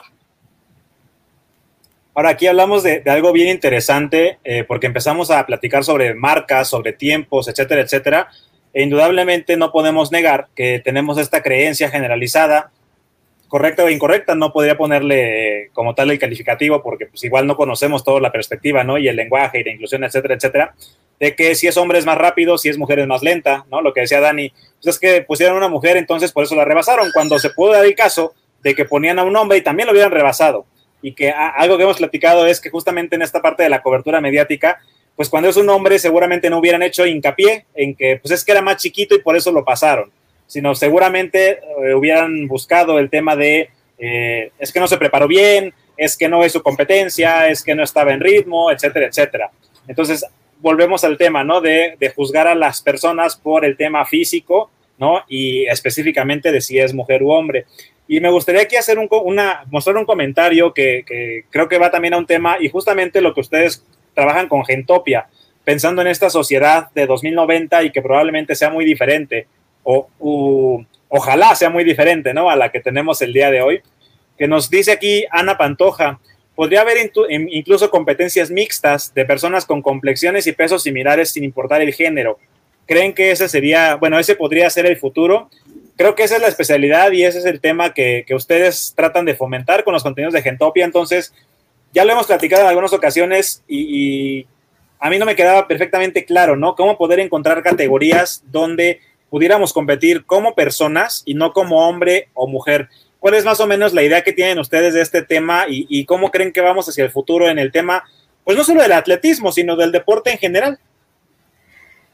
Ahora aquí hablamos de, algo bien interesante eh, porque empezamos a platicar sobre marcas, sobre tiempos, etcétera, etcétera. E indudablemente no podemos negar que tenemos esta creencia generalizada correcta o incorrecta, no podría ponerle como tal el calificativo porque pues igual no conocemos toda la perspectiva, ¿no? Y el lenguaje y la inclusión, etcétera, etcétera, de que si es hombre es más rápido, si es mujer es más lenta, ¿no? Lo que decía Dani, pues es que pusieron una mujer, entonces por eso la rebasaron, cuando se pudo dar el caso de que ponían a un hombre y también lo hubieran rebasado. Y que algo que hemos platicado es que justamente en esta parte de la cobertura mediática, pues cuando es un hombre seguramente no hubieran hecho hincapié en que pues es que era más chiquito y por eso lo pasaron sino seguramente eh, hubieran buscado el tema de eh, es que no se preparó bien, es que no es su competencia, es que no estaba en ritmo, etcétera, etcétera. Entonces, volvemos al tema, ¿no? De, juzgar a las personas por el tema físico, ¿no? Y específicamente de si es mujer u hombre. Y me gustaría aquí hacer un, una, mostrar un comentario que, que creo que va también a un tema y justamente lo que ustedes trabajan con Gentopia, pensando en esta sociedad de 2090 y que probablemente sea muy diferente o ojalá sea muy diferente, ¿no? A la que tenemos el día de hoy, que nos dice aquí Ana Pantoja, podría haber incluso competencias mixtas de personas con complexiones y pesos similares sin importar el género. ¿Creen que ese sería, bueno, ese podría ser el futuro? Creo que esa es la especialidad y ese es el tema que, ustedes tratan de fomentar con los contenidos de Gentopia. Entonces, ya lo hemos platicado en algunas ocasiones y a mí no me quedaba perfectamente claro, ¿no? Cómo poder encontrar categorías donde pudiéramos competir como personas y no como hombre o mujer. ¿Cuál es más o menos la idea que tienen ustedes de este tema y, cómo creen que vamos hacia el futuro en el tema, pues no solo del atletismo, sino del deporte en general?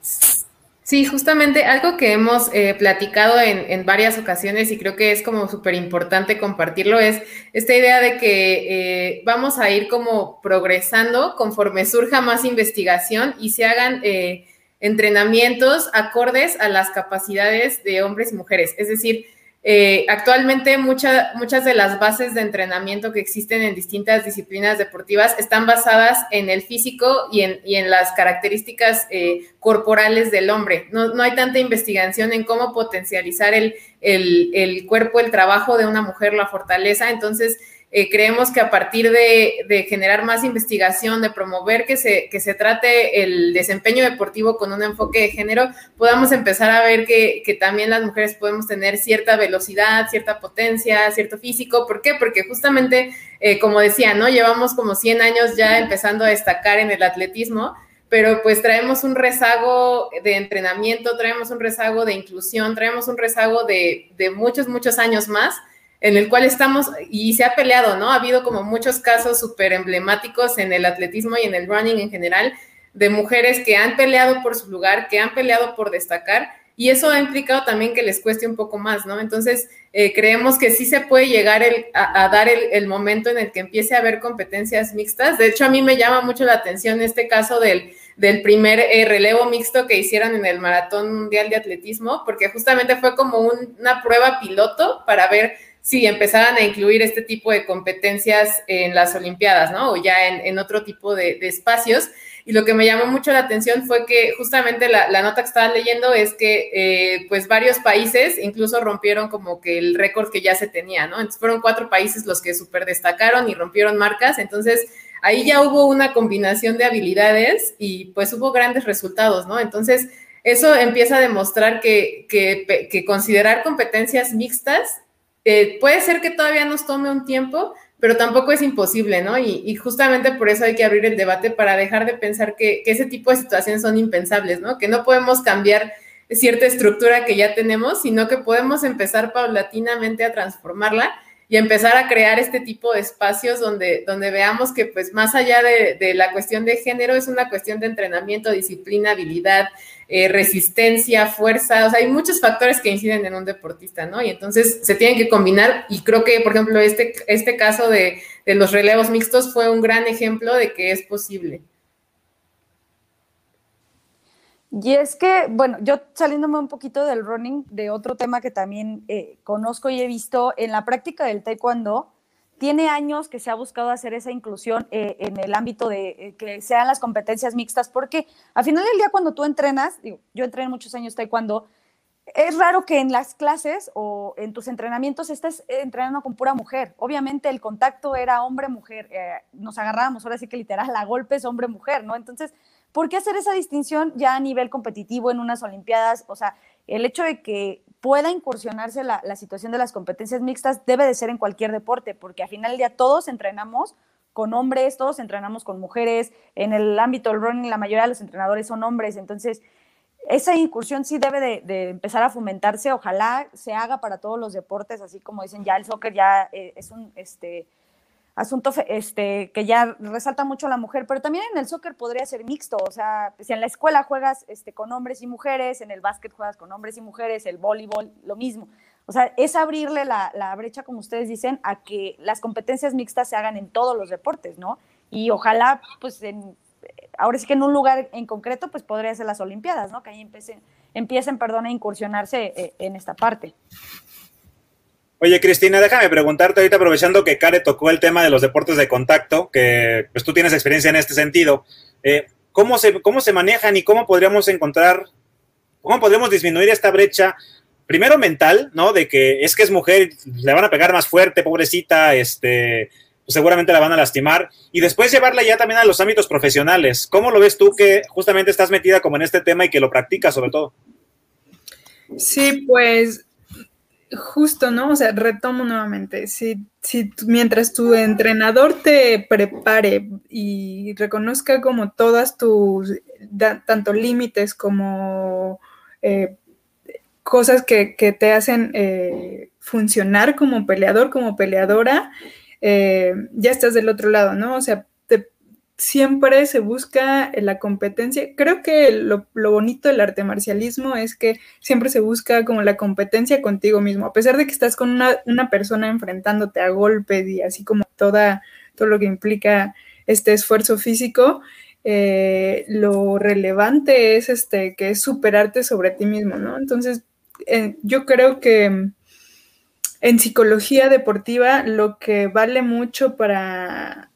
Sí, justamente algo que hemos eh, platicado en, varias ocasiones y creo que es como súper importante compartirlo es esta idea de que eh, vamos a ir como progresando conforme surja más investigación y se hagan eh, entrenamientos acordes a las capacidades de hombres y mujeres. Es decir, eh, actualmente muchas de las bases de entrenamiento que existen en distintas disciplinas deportivas están basadas en el físico y en, las características eh, corporales del hombre. No, hay tanta investigación en cómo potencializar el, el cuerpo, el trabajo de una mujer, la fortaleza. Entonces, eh, creemos que a partir de, generar más investigación, de promover que se, que se trate el desempeño deportivo con un enfoque de género, podamos empezar a ver que, también las mujeres podemos tener cierta velocidad, cierta potencia, cierto físico. ¿Por qué? Porque justamente, eh, como decía, ¿no? Llevamos como 100 años ya empezando a destacar en el atletismo pero pues traemos un rezago de entrenamiento, traemos un rezago de inclusión, traemos un rezago de, de muchos, muchos años más en el cual estamos, y se ha peleado, ¿no? Ha habido como muchos casos súper emblemáticos en el atletismo y en el running en general, de mujeres que han peleado por su lugar, que han peleado por destacar, y eso ha implicado también que les cueste un poco más, ¿no? Entonces, eh, creemos que sí se puede llegar a, dar el, momento en el que empiece a haber competencias mixtas. De hecho, a mí me llama mucho la atención este caso del, del primer eh, relevo mixto que hicieron en el Maratón Mundial de Atletismo, porque justamente fue como una prueba piloto para ver si empezaran a incluir este tipo de competencias en las Olimpiadas, ¿no? O ya en, otro tipo de, espacios. Y lo que me llamó mucho la atención fue que justamente la, nota que estaba leyendo es que eh, pues varios países incluso rompieron como que el récord que ya se tenía, ¿no? Entonces fueron cuatro países los que súper destacaron y rompieron marcas. Entonces ahí ya hubo una combinación de habilidades y pues hubo grandes resultados, ¿no? Entonces eso empieza a demostrar que, que considerar competencias mixtas puede ser que todavía nos tome un tiempo, pero tampoco es imposible, ¿no? Y, justamente por eso hay que abrir el debate para dejar de pensar que, ese tipo de situaciones son impensables, ¿no? Que no podemos cambiar cierta estructura que ya tenemos, sino que podemos empezar paulatinamente a transformarla y empezar a crear este tipo de espacios donde, donde veamos que pues más allá de, de la cuestión de género es una cuestión de entrenamiento, disciplina, habilidad, eh, resistencia, fuerza, o sea, hay muchos factores que inciden en un deportista, ¿no? Y entonces se tienen que combinar y creo que, por ejemplo, este, este caso de, los relevos mixtos fue un gran ejemplo de que es posible.
Y es que, bueno, yo saliéndome un poquito del running, de otro tema que también eh, conozco y he visto en la práctica del taekwondo, tiene años que se ha buscado hacer esa inclusión eh, en el ámbito de eh, que sean las competencias mixtas, porque al final del día cuando tú entrenas, digo, yo entrené muchos años taekwondo, es raro que en las clases o en tus entrenamientos estés entrenando con pura mujer. Obviamente el contacto era hombre-mujer, eh, nos agarrábamos, ahora sí que literal, a golpes hombre-mujer, ¿no? Entonces, ¿por qué hacer esa distinción ya a nivel competitivo en unas Olimpiadas? O sea, el hecho de que pueda incursionarse la, la situación de las competencias mixtas debe de ser en cualquier deporte, porque al final del día todos entrenamos con hombres, todos entrenamos con mujeres, en el ámbito del running la mayoría de los entrenadores son hombres, entonces esa incursión sí debe de, empezar a fomentarse, ojalá se haga para todos los deportes, así como dicen ya el soccer ya eh, es un este, asunto este, que ya resalta mucho la mujer, pero también en el soccer podría ser mixto, o sea, si en la escuela juegas este, con hombres y mujeres, en el básquet juegas con hombres y mujeres, el voleibol, lo mismo. O sea, es abrirle la, la brecha, como ustedes dicen, a que las competencias mixtas se hagan en todos los deportes, ¿no? Y ojalá, pues, en ahora sí que en un lugar en concreto, pues podría ser las Olimpiadas, ¿no? Que ahí empiecen, empiecen perdón, a incursionarse eh, en esta parte.
Oye, Cristina, déjame preguntarte ahorita, aprovechando que Care tocó el tema de los deportes de contacto, que pues tú tienes experiencia en este sentido. Eh, ¿cómo, se, ¿Cómo se manejan y cómo podríamos encontrar, cómo podríamos disminuir esta brecha, primero mental, ¿no? De que es que es mujer, le van a pegar más fuerte, pobrecita, este, pues, seguramente la van a lastimar. Y después llevarla ya también a los ámbitos profesionales. ¿Cómo lo ves tú que justamente estás metida como en este tema y que lo practicas sobre todo?
Sí, pues justo, ¿no? O sea, retomo nuevamente. Si, si mientras tu entrenador te prepare y reconozca como todas tus, tanto límites como eh, cosas que, te hacen eh, funcionar como peleador, como peleadora, eh, ya estás del otro lado, ¿no? O sea, siempre se busca la competencia. Creo que lo, bonito del arte marcialismo es que siempre se busca como la competencia contigo mismo, a pesar de que estás con una, persona enfrentándote a golpes y así como toda, todo lo que implica este esfuerzo físico. Eh, lo relevante es este que es superarte sobre ti mismo, ¿no? Entonces, eh, yo creo que en psicología deportiva lo que vale mucho para,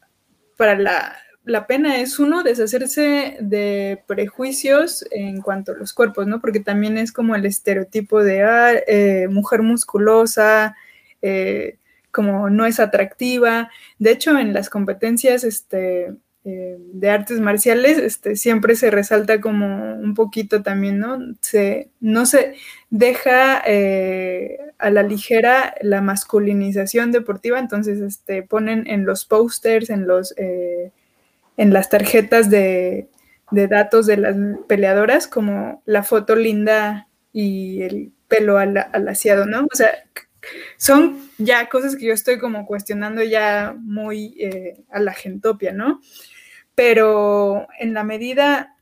para la, pena es uno, deshacerse de prejuicios en cuanto a los cuerpos, ¿no? Porque también es como el estereotipo de ah, eh, mujer musculosa, eh, como no es atractiva. De hecho, en las competencias, este, eh, de artes marciales, este, siempre se resalta como un poquito también, ¿no? Se, no se deja a la ligera la masculinización deportiva, entonces este, ponen en los posters, en, los, en las tarjetas de, de datos de las peleadoras como la foto linda y el pelo al, alaciado, ¿no? O sea, son ya cosas que yo estoy como cuestionando ya muy a la gentopia, ¿no? pero en la medida,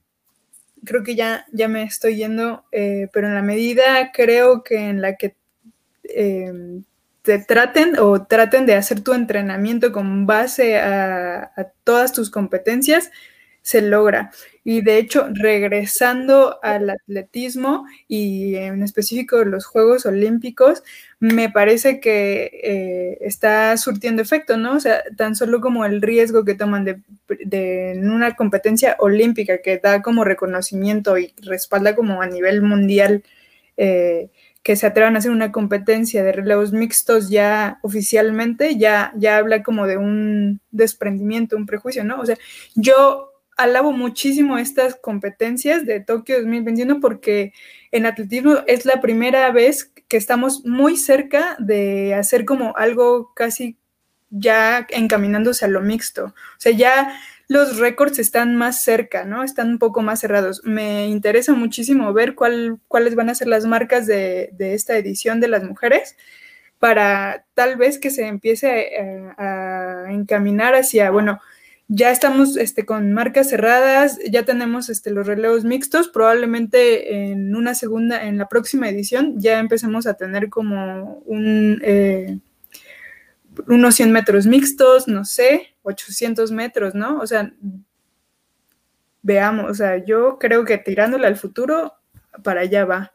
creo que ya, ya me estoy yendo, eh, pero en la medida creo que en la que em, te traten o traten de hacer tu entrenamiento con base a todas tus competencias, se logra. Y de hecho, regresando al atletismo y en específico los Juegos Olímpicos, me parece que eh, está surtiendo efecto, ¿no? O sea, tan solo como el riesgo que toman de, una competencia olímpica que da como reconocimiento y respalda como a nivel mundial. Eh, que se atrevan a hacer una competencia de relevos mixtos ya oficialmente, ya, ya habla como de un desprendimiento, un prejuicio, ¿no? O sea, yo alabo muchísimo estas competencias de Tokio 2021 porque en atletismo es la primera vez que estamos muy cerca de hacer como algo casi ya encaminándose a lo mixto. O sea, ya los récords están más cerca, ¿no? Están un poco más cerrados. Me interesa muchísimo ver cuál, cuáles van a ser las marcas de, esta edición de las mujeres para tal vez que se empiece a, a encaminar hacia, bueno, ya estamos este, con marcas cerradas, ya tenemos este, los relevos mixtos, probablemente en una segunda, en la próxima edición ya empecemos a tener como un, eh, unos 100 metros mixtos, no sé, 800 metros, ¿no? O sea, veamos, o sea, yo creo que tirándole al futuro, para allá va.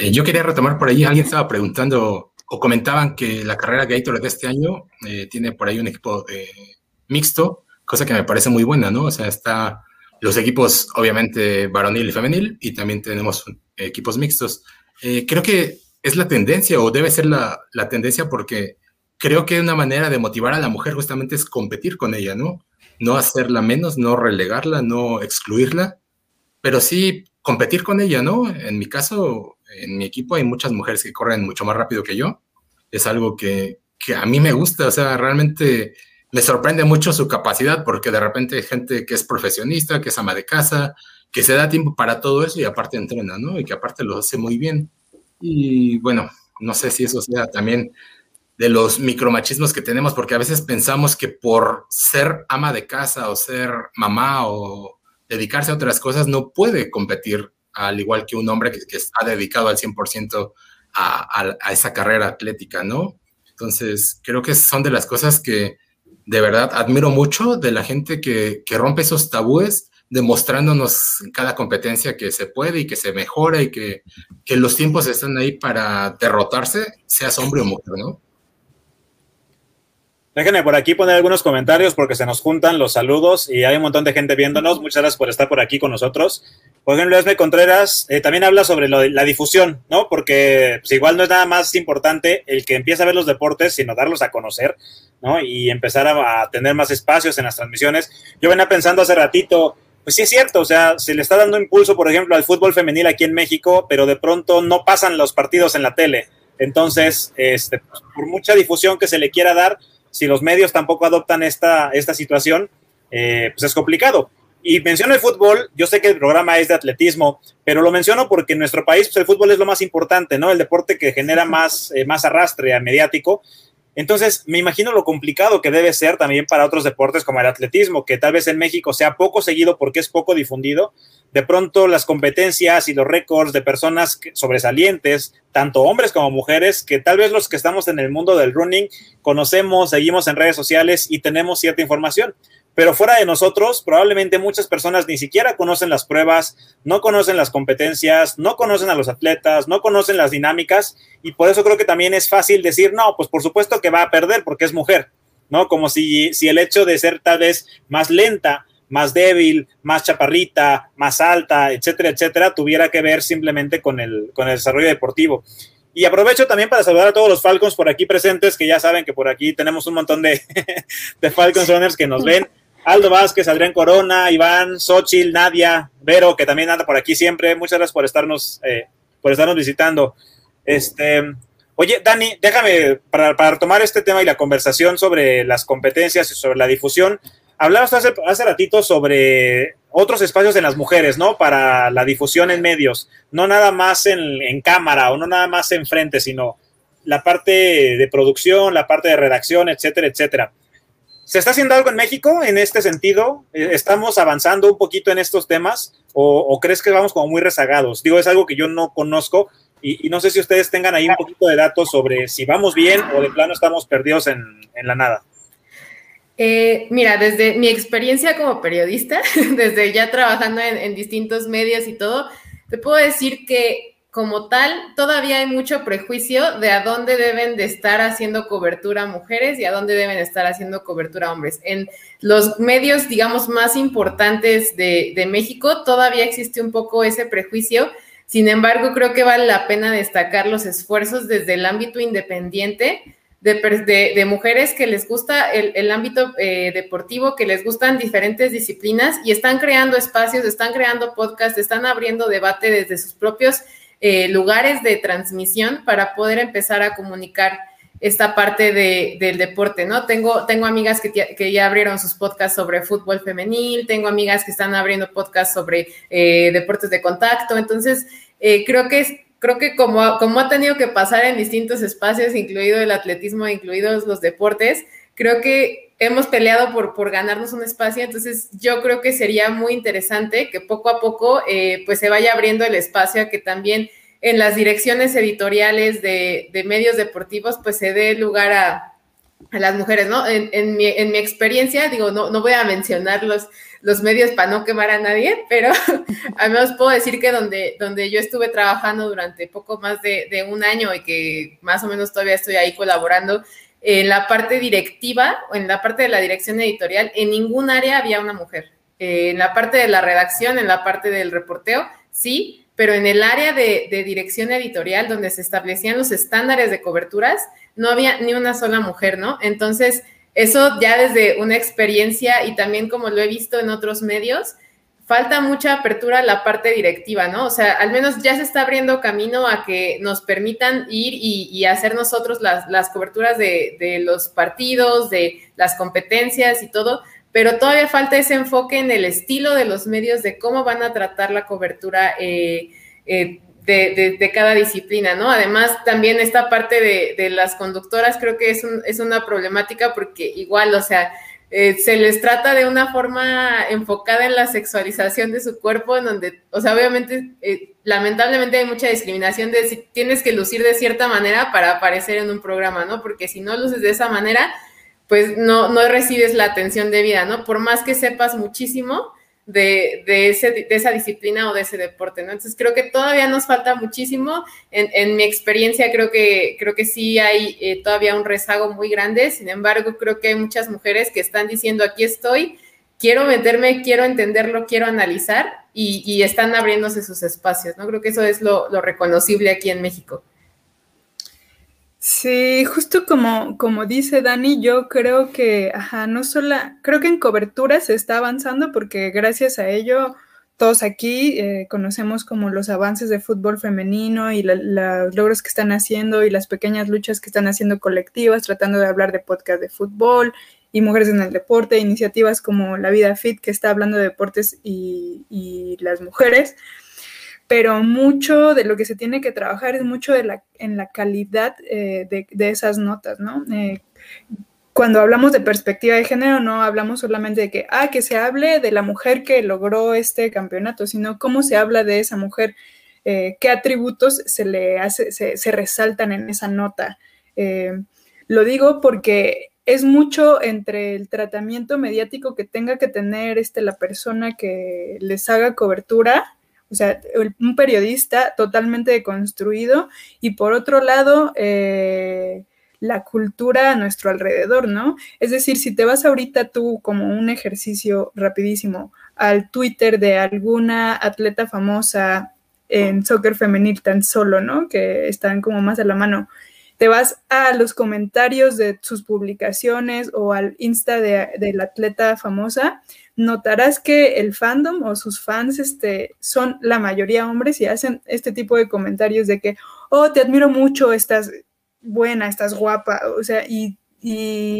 Eh, yo quería retomar por ahí, alguien estaba preguntando o comentaban que la carrera Gatorade de este año eh, tiene por ahí un equipo mixto, cosa que me parece muy buena, ¿no? O sea, está los equipos obviamente varonil y femenil y también tenemos equipos mixtos. creo que es la tendencia o debe ser la, la tendencia porque creo que una manera de motivar a la mujer justamente es competir con ella, ¿no? No hacerla menos, no relegarla, no excluirla, pero sí competir con ella, ¿no? En mi caso, en mi equipo hay muchas mujeres que corren mucho más rápido que yo. Es algo que, que a mí me gusta, o sea, realmente me sorprende mucho su capacidad porque de repente hay gente que es profesionista, que es ama de casa, que se da tiempo para todo eso y aparte entrena, ¿no? Y que aparte lo hace muy bien. Y bueno, no sé si eso sea también de los micromachismos que tenemos, porque a veces pensamos que por ser ama de casa o ser mamá o dedicarse a otras cosas no puede competir al igual que un hombre que, está dedicado al 100% a, a, esa carrera atlética, ¿no? Entonces, creo que son de las cosas que de verdad admiro mucho de la gente que, que rompe esos tabúes demostrándonos en cada competencia que se puede y que se mejora y que, que los tiempos están ahí para derrotarse, seas hombre o mujer, ¿no?
Déjenme por aquí poner algunos comentarios porque se nos juntan los saludos y hay un montón de gente viéndonos. Muchas gracias por estar por aquí con nosotros. Por ejemplo, Esme Contreras eh, también habla sobre la difusión, ¿no? Porque pues, igual no es nada más importante el que empiece a ver los deportes, sino darlos a conocer, ¿no? Y empezar a, a tener más espacios en las transmisiones. Yo venía pensando hace ratito, pues sí es cierto, o sea, se le está dando impulso, por ejemplo, al fútbol femenil aquí en México, pero de pronto no pasan los partidos en la tele. Entonces, este, pues, por mucha difusión que se le quiera dar, si los medios tampoco adoptan esta, esta situación, eh, pues es complicado. Y menciono el fútbol, yo sé que el programa es de atletismo, pero lo menciono porque en nuestro país pues, el fútbol es lo más importante, ¿no? El deporte que genera más, eh, más arrastre mediático. Entonces, me imagino lo complicado que debe ser también para otros deportes como el atletismo, que tal vez en México sea poco seguido porque es poco difundido. De pronto, las competencias y los récords de personas sobresalientes, tanto hombres como mujeres, que tal vez los que estamos en el mundo del running conocemos, seguimos en redes sociales y tenemos cierta información pero fuera de nosotros, probablemente muchas personas ni siquiera conocen las pruebas, no conocen las competencias, no conocen a los atletas, no conocen las dinámicas y por eso creo que también es fácil decir, no, pues por supuesto que va a perder porque es mujer, ¿no? Como si, si el hecho de ser tal vez más lenta, más débil, más chaparrita, más alta, etcétera, etcétera, tuviera que ver simplemente con el, con el desarrollo deportivo. Y aprovecho también para saludar a todos los Falcons por aquí presentes, que ya saben que por aquí tenemos un montón de, de Falcons Runners que nos ven. Aldo Vázquez, Adrián Corona, Iván, Xochil, Nadia, Vero, que también anda por aquí siempre. Muchas gracias por estarnos, eh, por estarnos visitando. Este, oye, Dani, déjame, para, para retomar este tema y la conversación sobre las competencias y sobre la difusión, hablabas hace, hace ratito sobre otros espacios en las mujeres, ¿no? Para la difusión en medios, no nada más en, en cámara o no nada más en frente, sino la parte de producción, la parte de redacción, etcétera, etcétera. ¿Se está haciendo algo en México en este sentido? Eh, ¿Estamos avanzando un poquito en estos temas o, crees que vamos como muy rezagados? Digo, es algo que yo no conozco y, no sé si ustedes tengan ahí un poquito de datos sobre si vamos bien o de plano estamos perdidos en, la nada.
Eh, mira, desde mi experiencia como periodista, desde ya trabajando en distintos medios y todo, te puedo decir que como tal, todavía hay mucho prejuicio de a dónde deben de estar haciendo cobertura mujeres y a dónde deben estar haciendo cobertura hombres. En los medios, digamos, más importantes de, México, todavía existe un poco ese prejuicio. Sin embargo, creo que vale la pena destacar los esfuerzos desde el ámbito independiente de, mujeres que les gusta el, ámbito eh, deportivo, que les gustan diferentes disciplinas y están creando espacios, están creando podcasts, están abriendo debate desde sus propios eh, lugares de transmisión para poder empezar a comunicar esta parte del deporte, ¿no? Tengo, tengo amigas que, ya abrieron sus podcasts sobre fútbol femenil, tengo amigas que están abriendo podcasts sobre eh, deportes de contacto, entonces eh, creo que creo que como, como ha tenido que pasar en distintos espacios, incluido el atletismo, incluidos los deportes, creo que hemos peleado por, por ganarnos un espacio, entonces yo creo que sería muy interesante que poco a poco eh, pues se vaya abriendo el espacio a que también en las direcciones editoriales de, medios deportivos pues se dé lugar a, a las mujeres, ¿no? En, mi, experiencia, digo, no, no voy a mencionar los, los medios para no quemar a nadie, pero al menos puedo decir que donde, donde yo estuve trabajando durante poco más de, un año y que más o menos todavía estoy ahí colaborando, en la parte directiva o en la parte de la dirección editorial, en ningún área había una mujer. Eh, en la parte de la redacción, en la parte del reporteo, sí, pero en el área de, de dirección editorial, donde se establecían los estándares de coberturas, no había ni una sola mujer, ¿no? Entonces, eso ya desde una experiencia y también como lo he visto en otros medios, falta mucha apertura a la parte directiva, ¿no? O sea, al menos ya se está abriendo camino a que nos permitan ir y, hacer nosotros las, coberturas de, los partidos, de las competencias y todo, pero todavía falta ese enfoque en el estilo de los medios, de cómo van a tratar la cobertura eh, eh, de, cada disciplina, ¿no? Además, también esta parte de, las conductoras creo que es, es, una problemática porque igual, o sea, eh, se les trata de una forma enfocada en la sexualización de su cuerpo, en donde, o sea, obviamente, eh, lamentablemente hay mucha discriminación de si tienes que lucir de cierta manera para aparecer en un programa, ¿no? Porque si no luces de esa manera, pues no, no recibes la atención debida, ¿no? Por más que sepas muchísimo, de, de, ese, de, esa disciplina o de ese deporte, ¿no? Entonces creo que todavía nos falta muchísimo. En, en mi experiencia creo que, creo que sí hay eh, todavía un rezago muy grande, sin embargo creo que hay muchas mujeres que están diciendo aquí estoy, quiero meterme, quiero entenderlo, quiero analizar y, y están abriéndose sus espacios, ¿no? Creo que eso es lo, lo reconocible aquí en México.
Sí, justo como, como dice Dani, yo creo que, ajá, no solo, creo que en cobertura se está avanzando porque gracias a ello todos aquí eh, conocemos como los avances de fútbol femenino y los logros que están haciendo y las pequeñas luchas que están haciendo colectivas, tratando de hablar de podcast de fútbol y mujeres en el deporte, iniciativas como La Vida Fit que está hablando de deportes y, y las mujeres pero mucho de lo que se tiene que trabajar es mucho en la calidad eh, de, esas notas, ¿no? Eh, cuando hablamos de perspectiva de género, no hablamos solamente de que, ah, que se hable de la mujer que logró este campeonato, sino cómo se habla de esa mujer, eh, qué atributos se le hace, se, resaltan en esa nota. lo digo porque es mucho entre el tratamiento mediático que tenga que tener este, la persona que les haga cobertura o sea, un periodista totalmente deconstruido y por otro lado, eh, la cultura a nuestro alrededor, ¿no? Es decir, si te vas ahorita tú como un ejercicio rapidísimo al Twitter de alguna atleta famosa en soccer femenil tan solo, ¿no? Que están como más a la mano. Te vas a los comentarios de sus publicaciones o al Insta de, de la atleta famosa notarás que el fandom o sus fans este, son la mayoría hombres y hacen este tipo de comentarios de que, oh, te admiro mucho, estás buena, estás guapa, o sea, y,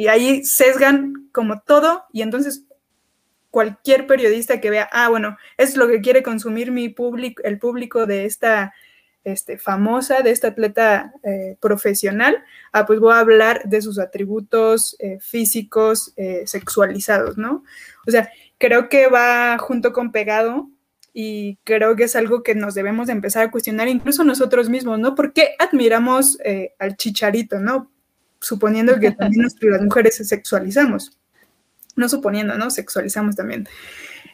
ahí sesgan como todo y entonces cualquier periodista que vea, ah, bueno, es lo que quiere consumir mi público, el público de esta este, famosa, de esta atleta eh, profesional, ah, pues voy a hablar de sus atributos eh, físicos eh, sexualizados, ¿no? O sea, creo que va junto con pegado y creo que es algo que nos debemos de empezar a cuestionar incluso nosotros mismos, ¿no? ¿Por qué admiramos al chicharito, ¿no? Suponiendo que también las mujeres se sexualizamos. No suponiendo, ¿no? Sexualizamos también.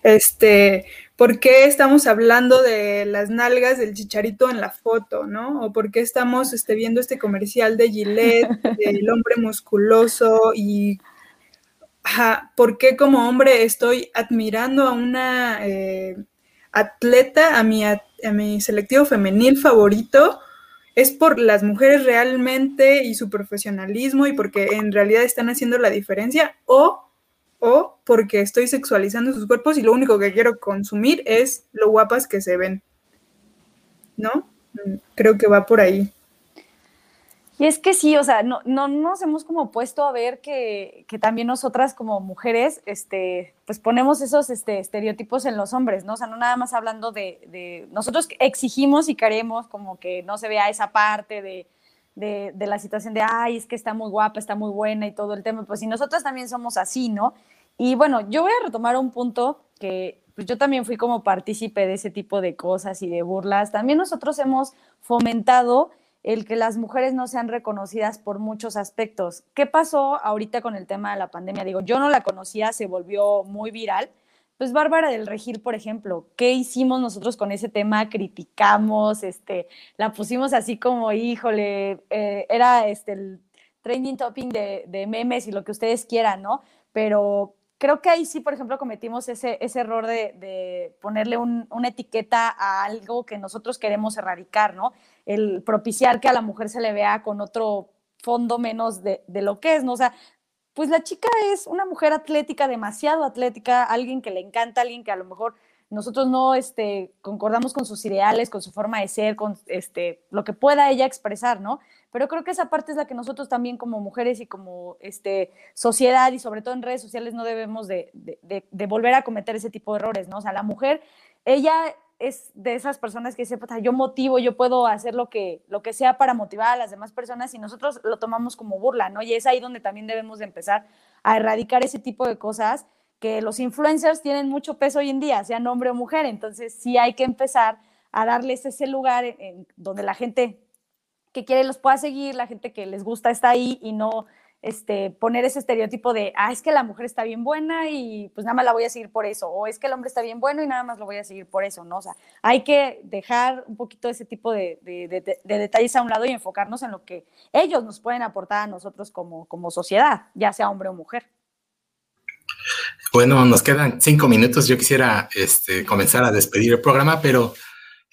Este, ¿por qué estamos hablando de las nalgas del chicharito en la foto, ¿no? O por qué estamos este, viendo este comercial de Gillette, del hombre musculoso y ¿por qué como hombre estoy admirando a una eh, atleta, a mi, a, mi selectivo femenil favorito? ¿Es por las mujeres realmente y su profesionalismo y porque en realidad están haciendo la diferencia? ¿O, o porque estoy sexualizando sus cuerpos y lo único que quiero consumir es lo guapas que se ven? ¿No? Mm, creo que va por ahí.
Y es que sí, o sea, no, no nos hemos como puesto a ver que, que, también nosotras como mujeres, este, pues ponemos esos este, estereotipos en los hombres, ¿no? O sea, no nada más hablando de, de nosotros exigimos y queremos como que no se vea esa parte de, de, de, la situación de, ay, es que está muy guapa, está muy buena y todo el tema, pues si nosotras también somos así, ¿no? Y bueno, yo voy a retomar un punto que pues yo también fui como partícipe de ese tipo de cosas y de burlas. También nosotros hemos fomentado el que las mujeres no sean reconocidas por muchos aspectos. ¿Qué pasó ahorita con el tema de la pandemia? Digo, yo no la conocía, se volvió muy viral. Pues Bárbara del Regil, por ejemplo, ¿qué hicimos nosotros con ese tema? Criticamos, este, la pusimos así como, híjole, eh, era este, el trending topping de, de memes y lo que ustedes quieran, ¿no? Pero creo que ahí sí, por ejemplo, cometimos ese, ese error de, ponerle una etiqueta a algo que nosotros queremos erradicar, ¿no? El propiciar que a la mujer se le vea con otro fondo menos de, de lo que es, ¿no? O sea, pues la chica es una mujer atlética, demasiado atlética, alguien que le encanta, alguien que a lo mejor nosotros no este, concordamos con sus ideales, con su forma de ser, con este, lo que pueda ella expresar, ¿no? Pero creo que esa parte es la que nosotros también como mujeres y como este, sociedad y sobre todo en redes sociales no debemos de, de, volver a cometer ese tipo de errores, ¿no? O sea, la mujer, ella es de esas personas que dice, yo motivo, yo puedo hacer lo que, lo que sea para motivar a las demás personas y nosotros lo tomamos como burla, ¿no? Y es ahí donde también debemos de empezar a erradicar ese tipo de cosas que los influencers tienen mucho peso hoy en día, sean hombre o mujer, entonces sí hay que empezar a darles ese lugar en, donde la gente que quiere los pueda seguir, la gente que les gusta está ahí y no este, poner ese estereotipo de, ah, es que la mujer está bien buena y pues nada más la voy a seguir por eso, o es que el hombre está bien bueno y nada más lo voy a seguir por eso, ¿no? O sea, hay que dejar un poquito ese tipo de, de, detalles a un lado y enfocarnos en lo que ellos nos pueden aportar a nosotros como, como sociedad, ya sea hombre o mujer.
Bueno, nos quedan cinco minutos. Yo quisiera este, comenzar a despedir el programa, pero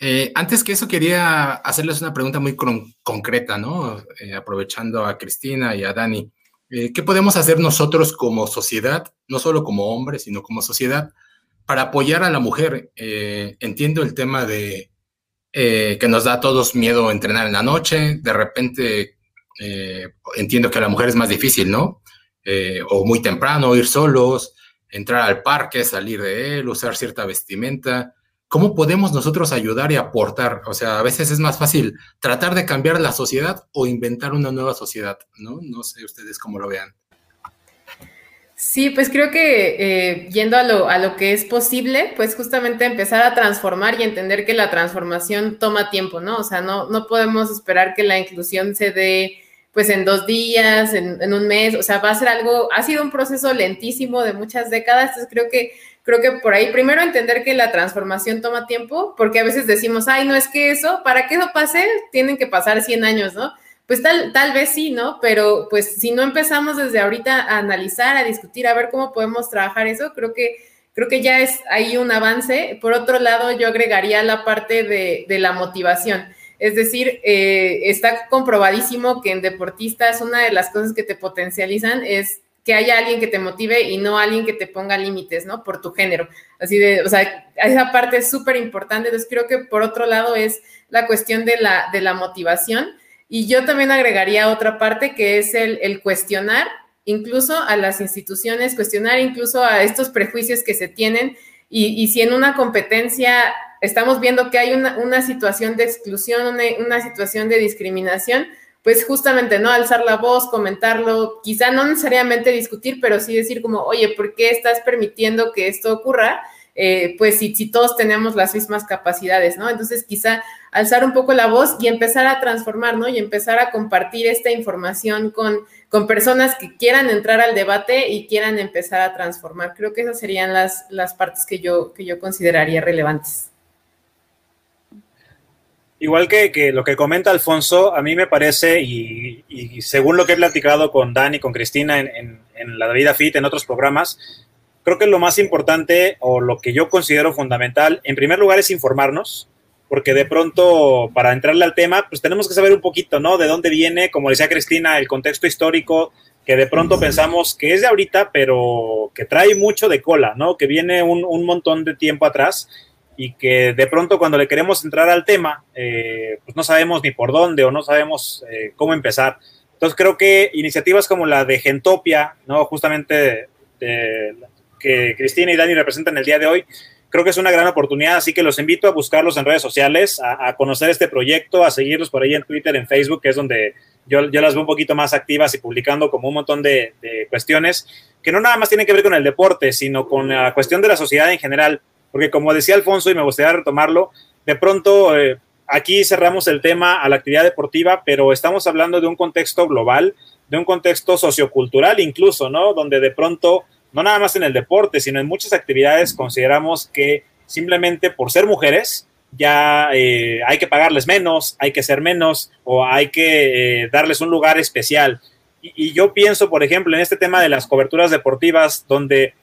eh, antes que eso quería hacerles una pregunta muy concreta, ¿no? Eh, aprovechando a Cristina y a Dani. Eh, ¿Qué podemos hacer nosotros como sociedad, no solo como hombres, sino como sociedad, para apoyar a la mujer? entiendo el tema de que nos da a todos miedo entrenar en la noche, de repente entiendo que a la mujer es más difícil, ¿no? O muy temprano, ir solos, entrar al parque, salir de él, usar cierta vestimenta. ¿Cómo podemos nosotros ayudar y aportar? O sea, a veces es más fácil tratar de cambiar la sociedad o inventar una nueva sociedad, ¿no? No sé ustedes cómo lo vean.
Sí, pues creo que eh, yendo a lo, a lo que es posible, pues justamente empezar a transformar y entender que la transformación toma tiempo, ¿no? O sea, no, no podemos esperar que la inclusión se dé pues en dos días, en, un mes, o sea, va a ser algo, ha sido un proceso lentísimo de muchas décadas, entonces creo que, creo que por ahí, primero entender que la transformación toma tiempo, porque a veces decimos, ay, no es que eso, para que eso pase, tienen que pasar 100 años, ¿no? Pues tal, tal vez sí, ¿no? Pero pues si no empezamos desde ahorita a analizar, a discutir, a ver cómo podemos trabajar eso, creo que creo que ya es ahí un avance. Por otro lado, yo agregaría la parte de, de la motivación. Es decir, eh, está comprobadísimo que en deportistas una de las cosas que te potencializan es que haya alguien que te motive y no alguien que te ponga límites, ¿no? Por tu género. Así de, o sea, esa parte es súper importante. Entonces, creo que por otro lado es la cuestión de la, de la motivación. Y yo también agregaría otra parte que es el, cuestionar incluso a las instituciones, cuestionar incluso a estos prejuicios que se tienen y, y si en una competencia estamos viendo que hay una, situación de exclusión, una, situación de discriminación, pues justamente, ¿no? Alzar la voz, comentarlo, quizá no necesariamente discutir, pero sí decir como, oye, ¿por qué estás permitiendo que esto ocurra? Eh, pues si, todos tenemos las mismas capacidades, ¿no? Entonces quizá alzar un poco la voz y empezar a transformar, ¿no? Y empezar a compartir esta información con, con personas que quieran entrar al debate y quieran empezar a transformar. Creo que esas serían las, las partes que yo, que yo consideraría relevantes.
Igual que, lo que comenta Alfonso, a mí me parece, y, según lo que he platicado con Dani y con Cristina en, la vida fit, en otros programas, creo que lo más importante o lo que yo considero fundamental, en primer lugar, es informarnos, porque de pronto, para entrarle al tema, pues tenemos que saber un poquito, ¿no? De dónde viene, como decía Cristina, el contexto histórico, que de pronto pensamos que es de ahorita, pero que trae mucho de cola, ¿no? Que viene un, un montón de tiempo atrás y que de pronto cuando le queremos entrar al tema, eh, pues no sabemos ni por dónde o no sabemos eh, cómo empezar. Entonces creo que iniciativas como la de Gentopia, ¿no? justamente que Cristina y Dani representan el día de hoy, creo que es una gran oportunidad, así que los invito a buscarlos en redes sociales, a, conocer este proyecto, a seguirlos por ahí en Twitter, en Facebook, que es donde yo, yo las veo un poquito más activas y publicando como un montón de, de cuestiones que no nada más tienen que ver con el deporte, sino con la cuestión de la sociedad en general porque como decía Alfonso, y me gustaría retomarlo, de pronto eh, aquí cerramos el tema a la actividad deportiva, pero estamos hablando de un contexto global, de un contexto sociocultural incluso, ¿no? Donde de pronto, no nada más en el deporte, sino en muchas actividades consideramos que simplemente por ser mujeres ya eh, hay que pagarles menos, hay que ser menos o hay que eh, darles un lugar especial. Y, yo pienso, por ejemplo, en este tema de las coberturas deportivas, donde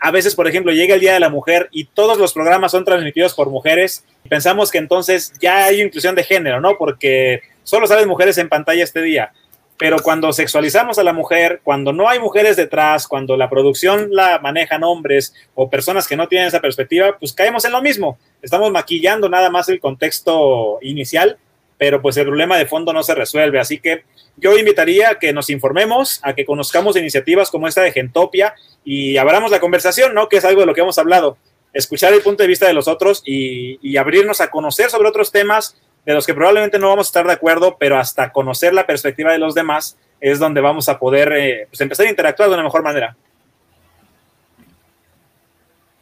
a veces, por ejemplo, llega el Día de la Mujer y todos los programas son transmitidos por mujeres, y pensamos que entonces ya hay inclusión de género, ¿no? Porque solo salen mujeres en pantalla este día. Pero cuando sexualizamos a la mujer, cuando no hay mujeres detrás, cuando la producción la manejan hombres o personas que no tienen esa perspectiva, pues caemos en lo mismo. Estamos maquillando nada más el contexto inicial, pero pues el problema de fondo no se resuelve. Así que yo invitaría a que nos informemos, a que conozcamos iniciativas como esta de Gentopia y abramos la conversación, ¿no? Que es algo de lo que hemos hablado. Escuchar el punto de vista de los otros y, abrirnos a conocer sobre otros temas de los que probablemente no vamos a estar de acuerdo, pero hasta conocer la perspectiva de los demás es donde vamos a poder eh, pues, empezar a interactuar de una mejor manera.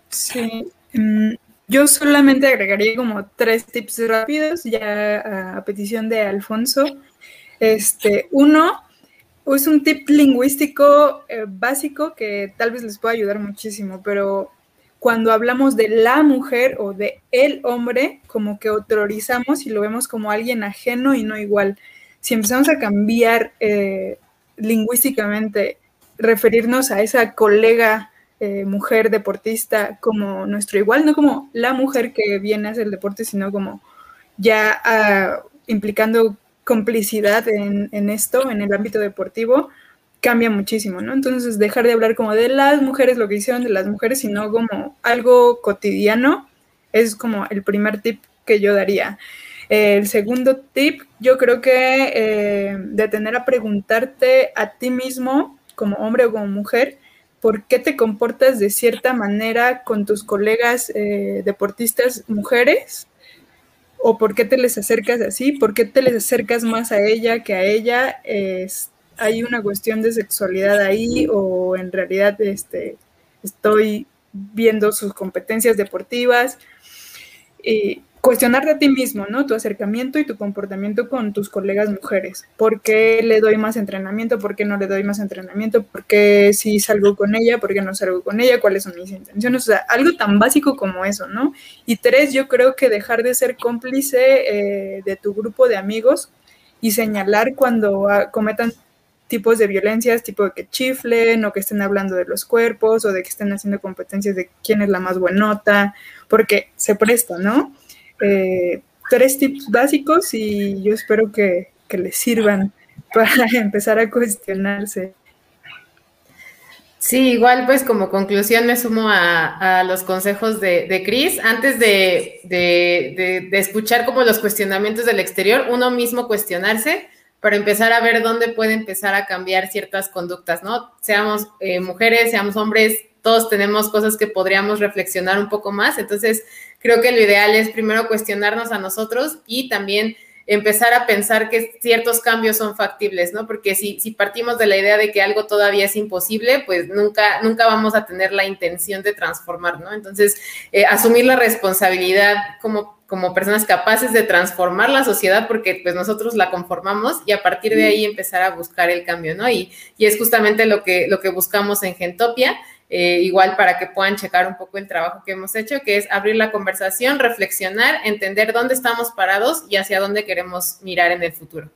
Sí. Yo solamente agregaría como tres tips rápidos ya a petición de Alfonso. Este, uno, es un tip lingüístico eh, básico que tal vez les pueda ayudar muchísimo, pero cuando hablamos de la mujer o de el hombre, como que autorizamos y lo vemos como alguien ajeno y no igual. Si empezamos a cambiar eh, lingüísticamente, referirnos a esa colega eh, mujer deportista como nuestro igual, no como la mujer que viene a hacer el deporte, sino como ya ah, implicando complicidad en, esto, en el ámbito deportivo, cambia muchísimo, ¿no? Entonces, dejar de hablar como de las mujeres, lo que hicieron de las mujeres, sino como algo cotidiano, es como el primer tip que yo daría. el segundo tip, yo creo que eh, de tener a preguntarte a ti mismo, como hombre o como mujer, por qué te comportas de cierta manera con tus colegas eh, deportistas mujeres o por qué te les acercas así, por qué te les acercas más a ella que a ella, hay una cuestión de sexualidad ahí o en realidad este, estoy viendo sus competencias deportivas. Cuestionarte a ti mismo, ¿no? Tu acercamiento y tu comportamiento con tus colegas mujeres. ¿Por qué le doy más entrenamiento? ¿Por qué no le doy más entrenamiento? ¿Por qué si salgo con ella? ¿Por qué no salgo con ella? ¿Cuáles son mis intenciones? O sea, algo tan básico como eso, ¿no? Y tres, yo creo que dejar de ser cómplice eh, de tu grupo de amigos y señalar cuando ah, cometan tipos de violencias, tipo de que chiflen o que estén hablando de los cuerpos o de que estén haciendo competencias de quién es la más buenota, porque se presta, ¿no? Eh, tres tips básicos y yo espero que, les sirvan para empezar a cuestionarse.
Sí, igual pues como conclusión me sumo a, los consejos de, de Cris. Antes de, de, escuchar como los cuestionamientos del exterior, uno mismo cuestionarse para empezar a ver dónde puede empezar a cambiar ciertas conductas, ¿no? Seamos eh, mujeres, seamos hombres, todos tenemos cosas que podríamos reflexionar un poco más. Entonces, creo que lo ideal es primero cuestionarnos a nosotros y también empezar a pensar que ciertos cambios son factibles, ¿no? Porque si, si partimos de la idea de que algo todavía es imposible, pues nunca, nunca vamos a tener la intención de transformar, ¿no? Entonces, eh, asumir la responsabilidad como, como personas capaces de transformar la sociedad, porque pues nosotros la conformamos y a partir de ahí empezar a buscar el cambio, ¿no? Y, y es justamente lo que, lo que buscamos en Gentopia. Eh, igual para que puedan checar un poco el trabajo que hemos hecho, que es abrir la conversación, reflexionar, entender dónde estamos parados y hacia dónde queremos mirar en el futuro.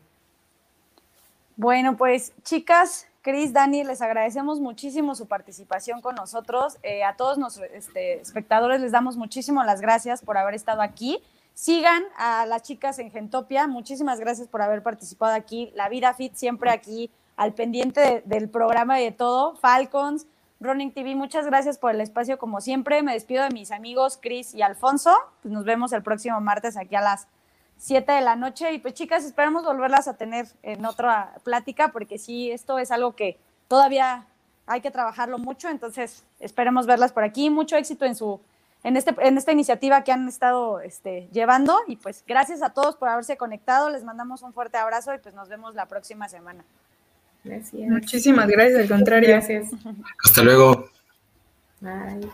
Bueno, pues chicas, Cris, Dani, les agradecemos muchísimo su participación con nosotros. Eh, a todos nuestros espectadores les damos muchísimo las gracias por haber estado aquí. Sigan a las chicas en Gentopia. Muchísimas gracias por haber participado aquí. La Vida Fit siempre aquí al pendiente del programa y de todo. Falcons, Running TV, muchas gracias por el espacio como siempre. Me despido de mis amigos Chris y Alfonso. Pues nos vemos el próximo martes aquí a las 7 de la noche. Y pues chicas, esperamos volverlas a tener en otra plática porque sí, esto es algo que todavía hay que trabajarlo mucho. Entonces, esperemos verlas por aquí. Mucho éxito en su en, este, en esta iniciativa que han estado este, llevando. Y pues gracias a todos por haberse conectado. Les mandamos un fuerte abrazo y pues nos vemos la próxima semana.
Muchísimas gracias, al contrario.
Gracias.
Hasta luego.
Bye.